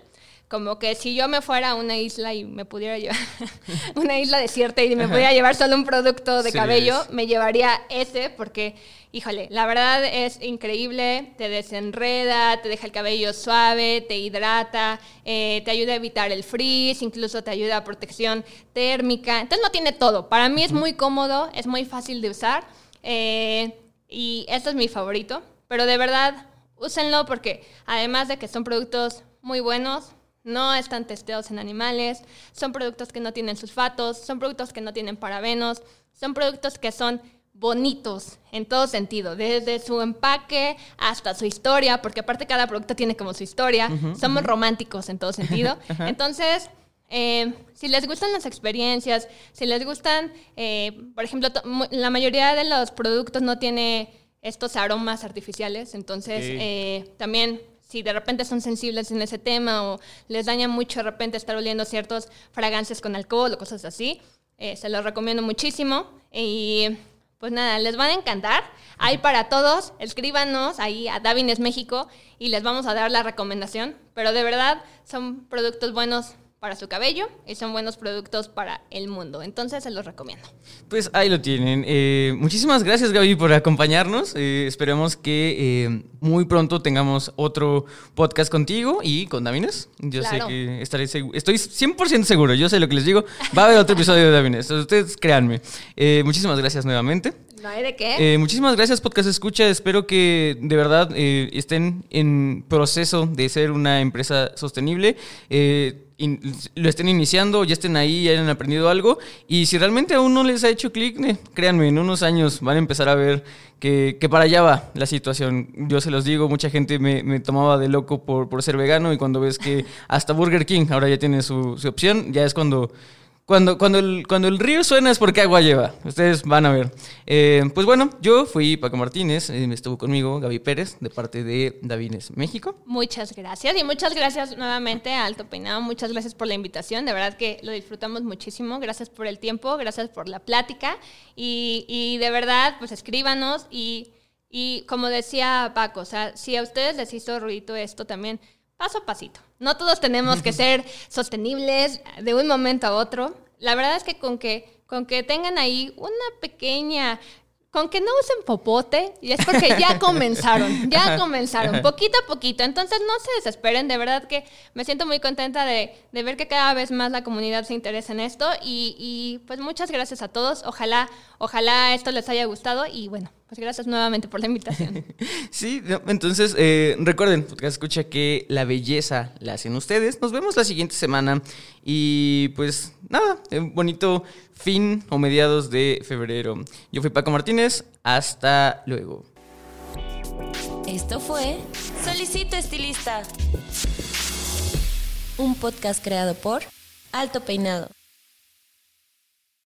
B: como que si yo me fuera a una isla y me pudiera llevar una isla desierta y me pudiera llevar solo un producto de cabello, me llevaría ese porque, híjole, la verdad es increíble, te desenreda, te deja el cabello suave, te hidrata, eh, te ayuda a evitar el frizz, incluso te ayuda a protección térmica. Entonces no tiene todo. Para mí es muy cómodo, es muy fácil de usar eh, y este es mi favorito. Pero de verdad, úsenlo porque además de que son productos muy buenos, no están testeados en animales, son productos que no tienen sulfatos, son productos que no tienen parabenos, son productos que son bonitos en todo sentido, desde su empaque hasta su historia, porque aparte cada producto tiene como su historia, somos románticos en todo sentido. Entonces, eh, si les gustan las experiencias, si les gustan, eh, por ejemplo, la mayoría de los productos no tiene estos aromas artificiales, entonces eh, también si de repente son sensibles en ese tema o les daña mucho de repente estar oliendo ciertos fragancias con alcohol o cosas así, eh, se los recomiendo muchísimo. Y pues nada, les van a encantar. Hay para todos, escríbanos ahí a Davines México y les vamos a dar la recomendación. Pero de verdad son productos buenos para su cabello y son buenos productos para el mundo. Entonces se los recomiendo.
A: Pues ahí lo tienen. Eh, muchísimas gracias Gaby por acompañarnos. Eh, esperemos que eh, muy pronto tengamos otro podcast contigo y con Davines. Yo sé que estaré seguro. Estoy 100% seguro. Yo sé lo que les digo. Va a haber otro episodio de Davines. Ustedes créanme. muchísimas gracias nuevamente.
B: No hay de qué.
A: Eh, muchísimas gracias, Podcast Escucha. Espero que de verdad eh, estén en proceso de ser una empresa sostenible. Eh, lo estén iniciando, ya estén ahí, ya hayan aprendido algo. Y si realmente aún no les ha hecho clic, créanme, en unos años van a empezar a ver que, para allá va la situación. Yo se los digo, mucha gente me, tomaba de loco por, por, ser vegano y cuando ves que hasta Burger King ahora ya tiene su, su opción, ya es cuando cuando, cuando, el, cuando el río suena es porque agua lleva. Ustedes van a ver. Eh, pues bueno, yo fui Paco Martínez, eh, estuvo conmigo Gaby Pérez, de parte de Davines México.
B: Muchas gracias y muchas gracias nuevamente a Alto Peinado. Muchas gracias por la invitación. De verdad que lo disfrutamos muchísimo. Gracias por el tiempo, gracias por la plática. Y, y de verdad, pues escríbanos. Y, y como decía Paco, o sea, si a ustedes les hizo ruido esto también paso a pasito. No todos tenemos que ser sostenibles de un momento a otro. La verdad es que con que, con que tengan ahí una pequeña con que no usen popote, y es porque ya comenzaron, ya comenzaron, poquito a poquito. Entonces no se desesperen, de verdad que me siento muy contenta de, ver que cada vez más la comunidad se interesa en esto. Y, y, pues muchas gracias a todos. Ojalá, ojalá esto les haya gustado y bueno, pues gracias nuevamente por la invitación.
A: sí, entonces eh, recuerden, porque escucha que la belleza la hacen ustedes. Nos vemos la siguiente semana y pues nada, un bonito fin o mediados de febrero. Yo fui Paco Martínez, hasta luego.
C: Esto fue Solicito Estilista, un podcast creado por Alto Peinado.